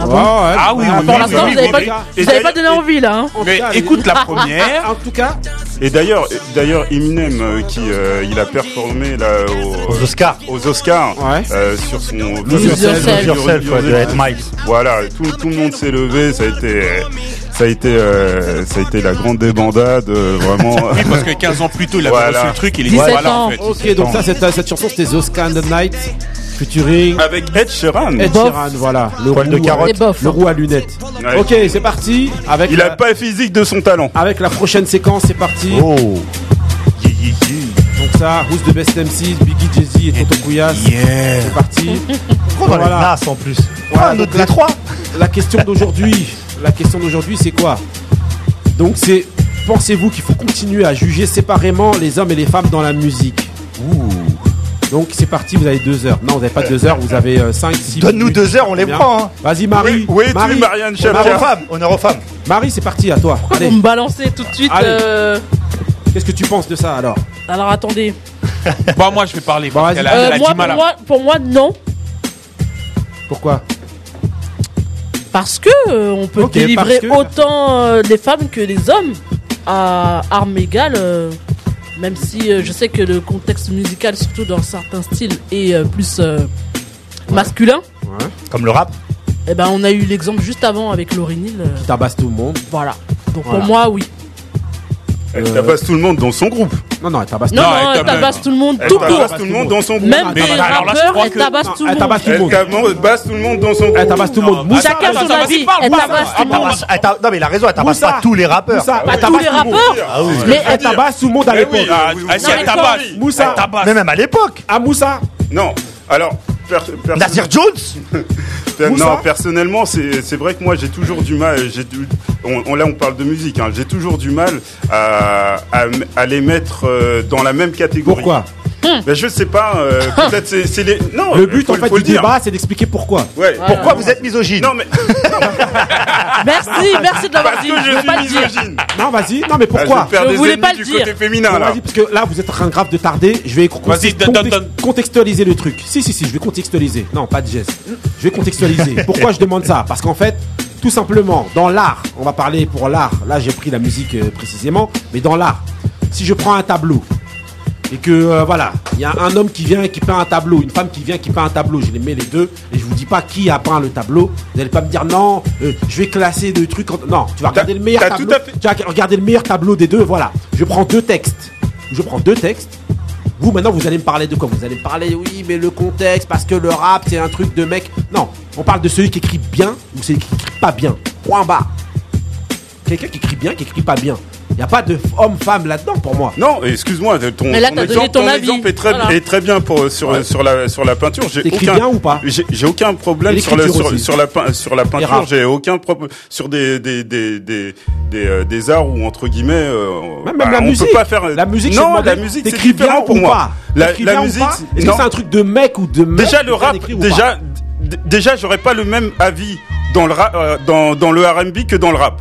Ah bon ouais, Ah oui, oui, Pour oui, l'instant, oui, vous avez oui, pas, pas donné envie là. Hein. Mais cas, écoute la première. En tout cas, Et d'ailleurs, d'ailleurs, Eminem euh, qui euh, il a performé là au- Aux Oscars. aux Oscars Ouais. euh, sur son Lose Yourself. Lose Yourself, de Ed Miles. Voilà, tout, tout le monde s'est levé, ça a été ça a été euh, ça a été la grande débandade euh, vraiment. Oui, parce que 15 ans plus tôt, il avait Voilà. reçu le truc, il est 17 voilà ans. en fait. ok, donc ça, cette, cette chanson, c'était The Sky and the Night, featuring Avec Ed Sheeran. Ed Bof. Sheeran, voilà. Le Poil de roux, carotte. avec- Et bof. Le roux à lunettes. Ouais. Ok, c'est parti. Avec Il la, a pas le physique de son talent. avec la prochaine séquence, c'est parti. Oh. Donc ça, Who's the Best MC, Biggie, Jay-Z et Toto Kouyas. Yeah. C'est parti. Pourquoi dans Voilà. NAS en plus Voilà, Ah, donc la- D3 La question d'aujourd'hui, la question d'aujourd'hui, c'est quoi? Donc c'est, pensez-vous qu'il faut continuer à juger séparément les hommes et les femmes dans la musique? Donc c'est parti, vous avez deux heures. Non, vous n'avez pas deux heures, vous avez euh, cinq, six. Donne-nous deux heures, on les prend. Hein. Vas-y Marie. Où es-tu, Marie, Marianne Honneur aux femmes, honneur aux femmes. Marie, c'est parti, à toi. Pourquoi Allez, vous me balancez tout de suite Allez. euh, qu'est-ce que tu penses de ça alors Alors attendez. Bon, moi, je vais parler. Bon, qu'elle a- Euh, elle a moi, mal pour, à- moi, pour moi, non. Pourquoi Parce que euh, on peut Ok, délivrer parce que- autant euh, les femmes que les hommes à armes égales. euh, même si euh, je sais que le contexte musical, surtout dans certains styles, est euh, plus euh, masculin. Comme le rap. Et ben, on a eu l'exemple juste avant avec Lauryn Hill. euh, Qui tabasse tout le monde. voilà. Donc Voilà. pour moi, oui. Elle tabasse tout le monde dans son groupe. Non, non, elle tabasse non, elle tabasse tout le monde, tout. Elle tabasse tout le monde dans son. Même les rappeurs, elle tabasse tout le monde. Elle tabasse tout le monde dans son. Elle tabasse tout le monde. Chacun son avis. Elle tabasse tout le monde. Non, mais il a raison, elle tabasse pas tous les rappeurs. Elle tabasse tous les rappeurs. Mais elle tabasse tout le monde à ah l'époque. Elle tabasse. Moussa. Mais même à l'époque. À Moussa. Non. Alors, Per Jones Non, personnellement, c'est vrai que moi j'ai toujours du mal. On, on, là, on parle de musique. Hein. J'ai toujours du mal à, à, les mettre euh, dans la même catégorie. Pourquoi? Ben, je sais pas, euh, peut-être c'est, les. Le but en fait du dire. débat, c'est d'expliquer pourquoi. Ouais. Pourquoi vous êtes misogyne Non, mais. Merci, merci de l'avoir dit. Je je pas le dire. Non, vas-y. Non, mais pourquoi ah, Je vais voulais pas le dire. féminin, vas-y, parce que là, vous êtes en train grave de tarder. Je vais contextualiser le truc. Si, si, si, je vais contextualiser. Non, pas de geste. Je vais contextualiser. Pourquoi je demande ça? Parce qu'en fait, tout simplement, dans l'art, on va parler pour l'art. Là, j'ai pris la musique euh, précisément, mais dans l'art, si je prends un tableau, et que euh, voilà, il y a un homme qui vient et qui peint un tableau, une femme qui vient et qui peint un tableau, je les mets les deux et je vous dis pas qui a peint le tableau. Vous n'allez pas me dire non, euh, je vais classer deux trucs. En... Non, tu vas regarder le meilleur tableau. Tu vas regarder le meilleur tableau des deux. Voilà, je prends deux textes. Je prends deux textes. Vous maintenant, vous allez me parler de quoi? Vous allez me parler oui, mais le contexte parce que le rap c'est un truc de mec. Non, on parle de celui qui écrit bien ou celui qui écrit pas bien. Point bas. Quelqu'un qui écrit bien, qui écrit pas bien n'y a pas de homme-femme là-dedans pour moi. Non, excuse-moi, ton, ton, exemple, ton, ton exemple, est très, voilà. est très bien pour, sur, ouais. sur, la, sur la peinture. J'ai aucun, bien ou pas J'ai aucun problème sur, le, sur, sur, la, sur la peinture. J'ai aucun problème sur des, des, des, des, des, euh, des arts où, entre guillemets, euh, même, bah, la on musique, peut pas faire. Euh, la musique, non, la musique, c'est différent pour moi. La, la musique, est-ce que c'est un truc de mec ou de mec Déjà, le rap, déjà, déjà, j'aurais pas le même avis dans le, rap, euh, dans, dans le RB que dans le rap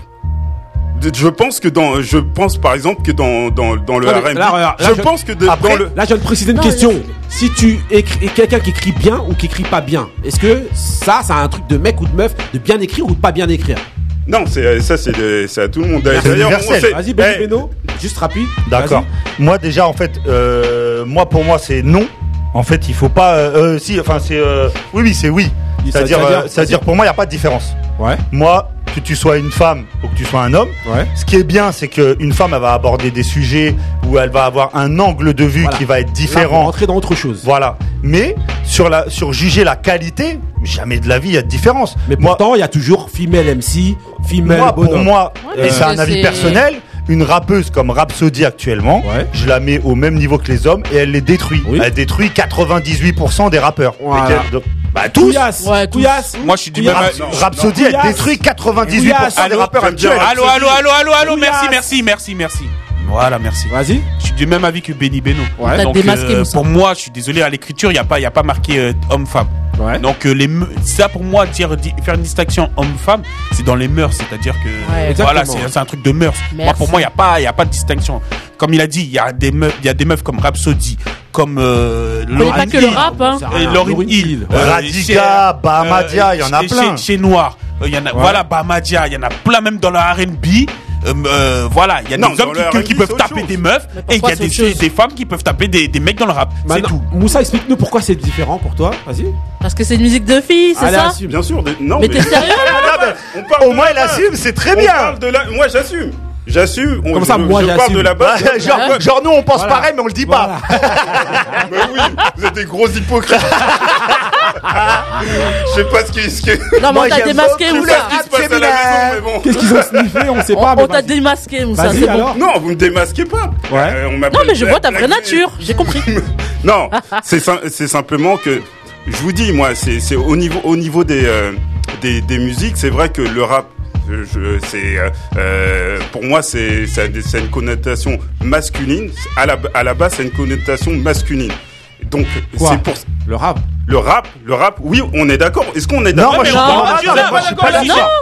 je pense que dans, je pense par exemple que dans dans, dans le R&B, je, pense que dans le. Là, je vais te préciser une question. Si tu écris quelqu'un qui écrit bien ou qui écrit pas bien, est-ce que ça, ça a un truc de mec ou de meuf, de bien écrire ou de pas bien écrire? Non, c'est ça, c'est à tout le monde. D'ailleurs, vas-y, Benny eh, juste rapide. D'accord. Moi, déjà, en fait, euh, moi pour moi, c'est non. En fait, il faut pas. Euh, euh si, enfin, c'est. Euh, oui, oui, c'est oui. C'est-à-dire, euh, c'est-à-dire, pour moi, il n'y a pas de différence. Ouais. Moi, que tu sois une femme ou que tu sois un homme. Ce qui est bien, c'est qu'une femme, elle va aborder des sujets où elle va avoir un angle de vue qui va être différent. rentrer dans autre chose. Voilà. Mais sur, la, sur juger la qualité, jamais de la vie, il y a de différence. Mais pourtant, il y a toujours female MC, female moi. Pour moi, et c'est un avis personnel, une rappeuse comme Rhapsody actuellement, je la mets au même niveau que les hommes et elle les détruit. Elle détruit 98% des rappeurs. Bah tous. Ouais, tous. Moi je suis du même Raps non, Rhapsody a détruit 98% des rappeurs actuels. Allô allô allô allô allô merci merci merci merci. Voilà, merci. Vas-y. Je suis du même avis que Benny Beno. Ouais. Donc, démasqué, euh, pour moi, je suis désolé, à l'écriture, il n'y a, pas, a pas marqué euh, homme-femme. Donc, euh, les ça pour moi, faire une distinction homme-femme, c'est dans les mœurs. C'est-à-dire que voilà, c'est un truc de mœurs. Moi, pour moi, il n'y a, pas, a pas de distinction. Comme il a dit, il y, a des meufs, y a des meufs comme Rhapsody, comme euh, pas le rap, hein. Ah, Lauryn Hill, euh, Radiga, Bahamadia, il y en a plein. Chez, Noir, y en a, voilà, Bahamadia, il y en a plein même dans le R&B euh, euh, voilà, il y a des hommes qui, peuvent taper des meufs et il y a des, femmes qui peuvent taper des, mecs dans le rap. C'est tout. Moussa, explique-nous pourquoi c'est différent pour toi. Vas-y. Parce que c'est une musique de filles, c'est ah, ça assume, bien sûr. Non, mais, t'es sérieux ah, Au moins, elle assume, c'est très bien. Moi, j'assume. J'assume. Comme ça, je, moi, je parle de la base. Bah, genre, hein genre, nous, on pense voilà. pareil, mais on le dit voilà. pas. mais oui, vous êtes des gros hypocrites. je sais pas ce qui ce que... Non, mais on t'a démasqué, Moussa. Bon. Qu'est-ce qu'ils ont sniffé On sait pas. On, on t'a démasqué, Moussa. C'est bon. Non, vous me démasquez pas. Ouais. Euh, on non, mais je vois ta vraie nature. J'ai compris. non, c'est simplement que je vous dis, moi, c'est au niveau, au niveau des, euh, des, des musiques, c'est vrai que le rap c'est, euh, euh, pour moi, c'est, une connotation masculine. À la, à la base, c'est une connotation masculine. Donc, c'est pour. Le rap le rap, le rap, oui, on est d'accord. Est-ce qu'on est d'accord Non, je suis d'accord.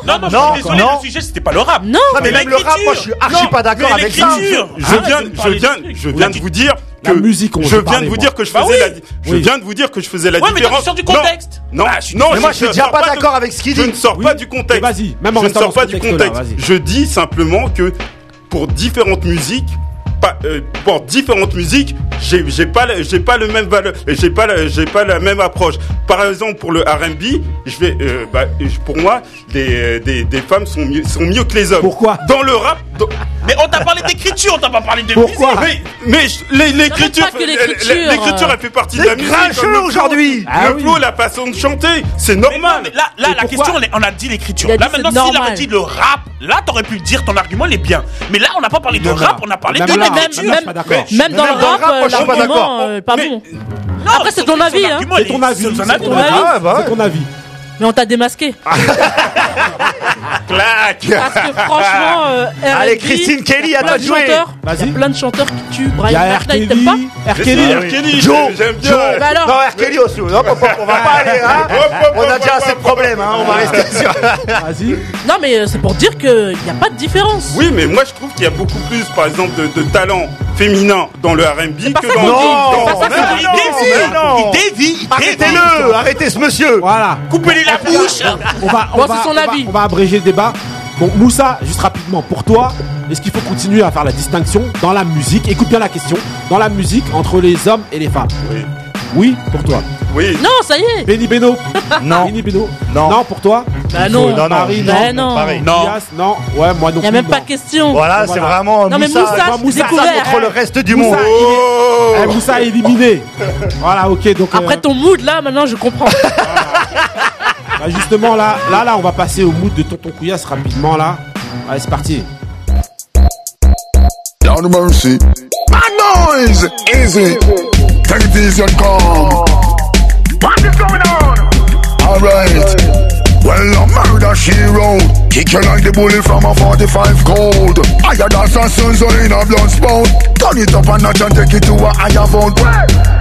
Non, non, non, désolé, non. le sujet, c'était pas le rap. Non, mais même le rap, moi, je suis archi pas d'accord avec ça. Je viens de vous dire, que musique, on je viens de vous dire que je faisais la je viens de vous dire que je faisais la différence. Mais du contexte. Non, bah, non, moi je suis déjà pas d'accord avec ce qu'il dit. Je ne sors pas du contexte. Vas-y, Je ne sors pas du contexte. Je dis simplement que pour différentes musiques, pas, euh, pour différentes musiques, j'ai, pas, j'ai pas le même valeur, j'ai pas, j'ai pas la même approche. Par exemple, pour le R&B, je vais, euh, bah, pour moi, des, des, femmes sont mieux, sont mieux que les hommes. Pourquoi? Dans le rap. Mais on t'a parlé d'écriture, on t'a pas parlé de musique. Mais, mais l'écriture, l'écriture, euh, elle fait partie de la musique. aujourd'hui. Ah le oui. flow, la façon de chanter, c'est normal. Mais là, la question, on a dit l'écriture. Là, maintenant, s'il avait dit le rap, là, t'aurais pu dire ton argument, il est bien. Mais là, on n'a pas parlé de rap, on a parlé de même d'accord. Même dans le Même dans le rap, rap, moi, je suis pas l'argument euh, pas bon. Après, c'est ton avis, hein. C'est ton avis. C'est ton avis. Mais on t'a démasqué. Clac. Parce que franchement, euh, Allez, R&B, Christine Kelly, à plein toi de de jouer. chanteurs, il y Vas-y. a plein de chanteurs qui tuent. Il y Brian a R. McKnight, Kelly. t'aimes pas R. Mais Kelly. R. Kelly, Joe, j'aime bien. Joe. Bah alors Non, R. Kelly aussi. Non, hop, hop, on va pas aller, hein. On a déjà assez de problèmes, hein. On va rester sur. Vas-y. Non, mais euh, c'est pour dire qu'il n'y a pas de différence. Oui, mais moi je trouve qu'il y a beaucoup plus, par exemple, de, de talent féminin dans le R&B pas que dans qu'on le dit. Non, C'est pas ça mais qu'on non, dit. mais non. Il dévie, il dévie. Arrêtez-le, arrêtez ce monsieur. Voilà. Coupez-lui la bouche. On va, on Bon, va, c'est son on va- on va abréger le débat. Bon, Moussa, juste rapidement, pour toi, est-ce qu'il faut continuer à faire la distinction dans la musique? Écoute bien la question. Dans la musique, entre les hommes et les femmes Oui. Oui, pour toi. Oui. Non, ça y est. Benny Beno Non. Benny Beno Non. Non, pour toi Bah Il non. non, non, Marie, Bah non. pareil. Non. Elias, non. Ouais, moi non Il n'y a même non. pas question. Voilà, c'est Voilà. vraiment Non, mais Moussa, vraiment je l'ai Moussa découvert. contre le reste du Moussa, monde. Oh Eh, Moussa est éliminé. Voilà, ok. Donc, euh, Après ton mood, là, maintenant, je comprends. bah, justement, là, là, là, on va passer au mood de Tonton Couillasse rapidement, là. Allez, c'est parti. Down mercy. Bad noise. Easy. Take it easy and calm. What is going on? Alright. Well, a murder she wrote. Kick you like the bullet from a 45 cold. Than sun, sun, so in a blood spout. Turn it up a notch and take it to a higher vote.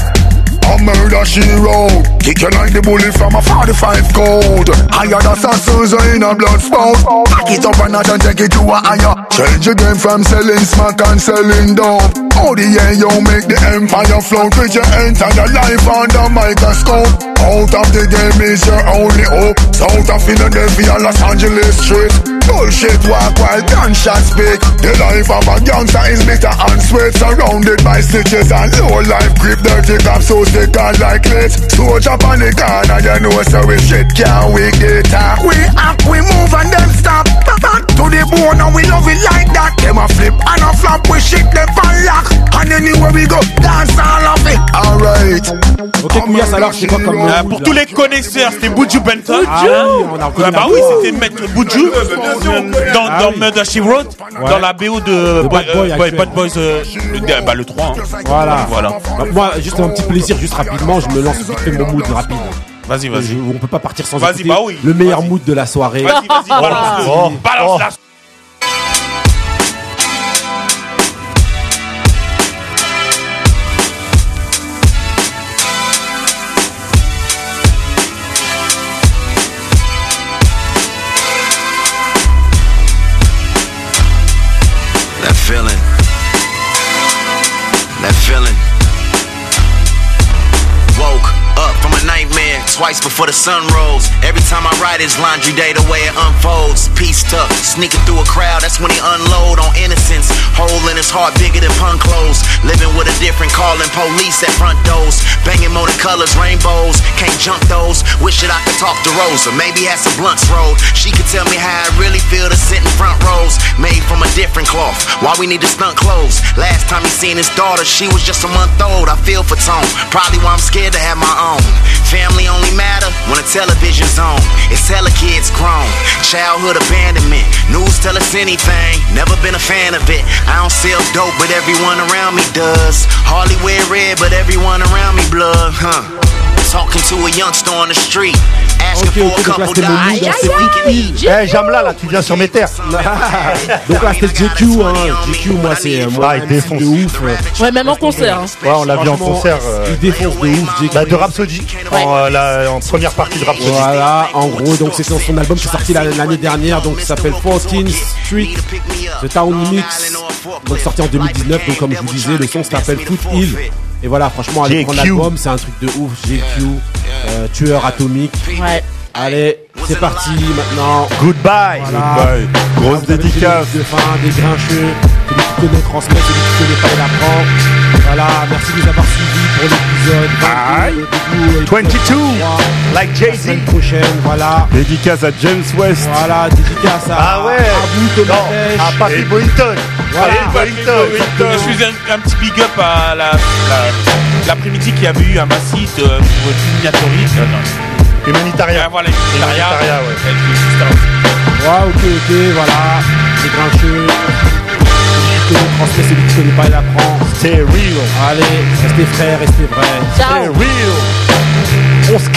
A murder she wrote. Kick you like the bullet from a 45 cold. Higher sun, so in a blood spout. Back it up a notch and take it to a higher. Change game from selling smack and selling dope. Oh, the yeah, you make the empire float with your entire life under microscope. Out of the game is your only hope. South of Philadelphia, Los Angeles street. Bullshit walk while gunshots speak. The life of a gangster is bitter and sweet. Surrounded by stitches and low life grip. Dirty cops so and like lit. Soldier on the corner, you know so we shit can't we get up. We act, we move and them stop. Back to the bone and we love it like that. Them a flip and a flop, we shit them for lock. And anywhere we go, dance all of it. Alright. Ok, Couillasse, alors, c'est quoi comme. Euh, pour tous les connaisseurs, c'était Buju Benton. Ah Ah bah oui, c'était Maître Buju dans, Ah dans oui. Murder She Wrote, Ouais. dans la BO de Bad euh, Boy. Bad Boys, euh, le, bah, le 3. hein. Voilà. Voilà. Bah, moi, juste un petit plaisir, juste rapidement, je me lance vite fait mon mood rapide. Vas-y, vas-y. Je- on peut pas partir sans Vas-y, écouter bah oui. le meilleur mood de la soirée. Vas-y, vas-y, balance-le. Oh. Balance la twice before the sun rose. Every time I write it's laundry day, the way it unfolds. Peace tuck, sneaking through a crowd, that's when he unload on innocence. Hole in his heart bigger than pun clothes. Living with a different calling police at front doors. Banging motor colors, rainbows. Can't jump those. Wish that I could talk to Rosa. Maybe have some blunts rolled. She could tell me how I really feel to sit in front rows. Made from a different cloth. Why we need to stunt clothes. Last time he seen his daughter, she was just a month old. I feel for Tone. Probably why I'm scared to have my own. Family only matter when the television's on. It's hella kids grown. Childhood abandonment. News tell us anything. Never been a fan of it. I don't sell dope, but everyone around me does. Hardly wear red, but everyone around me blood, huh? Talking to a youngster on the street. Asking Ok, for a ok, donc là couple c'était mon mood, c'est. Eh, Jamla, là, tu viens sur mes terres. Donc là c'était JQ, hein. JQ, moi c'est euh, moi Ah, il défonce. de ouf. Ouais, même en concert. hein. Ouais, on l'a vu en concert. euh, Il défonce de ouf, JQ. bah, de Rhapsody. En, euh, la- en première partie de Rhapsody. Voilà, en gros, donc c'est son album qui est sorti la- l'année dernière, donc qui s'appelle 14th Street, The Town Mix, donc sorti en 2019, donc comme je vous disais, le son s'appelle Foot Hill. Et voilà, franchement, allez prendre l'album, c'est un truc de ouf, GQ, euh, tueur atomique. Ouais. Allez, c'est parti maintenant. Goodbye. Voilà. Grosse dédicace. de fin, des grincheux, celui qui connaît transmet, celui qui connaît pas il apprend. Voilà, merci de nous avoir suivis pour l'épisode 22, 22, like Jay-Z. La semaine prochaine, voilà. Dédicace à James West. Voilà, dédicace à, Ah ouais. à vous, Thomas Non, à Patrick Boynton. Voilà. Je suis un, un petit big up à la- la- l'après-midi qu'il y avait eu un massif euh, pour Dignatory. Euh, non. Humanitaria. Ah, voilà, Humanitaria. Humanitaria, ouais. Ouais, ok, ok, voilà. Les grincheux. Qui connaît transmet, celui qui connaît pas, il apprend. C'est real. Allez, restez frères, restez vrais. Ciao. real. On se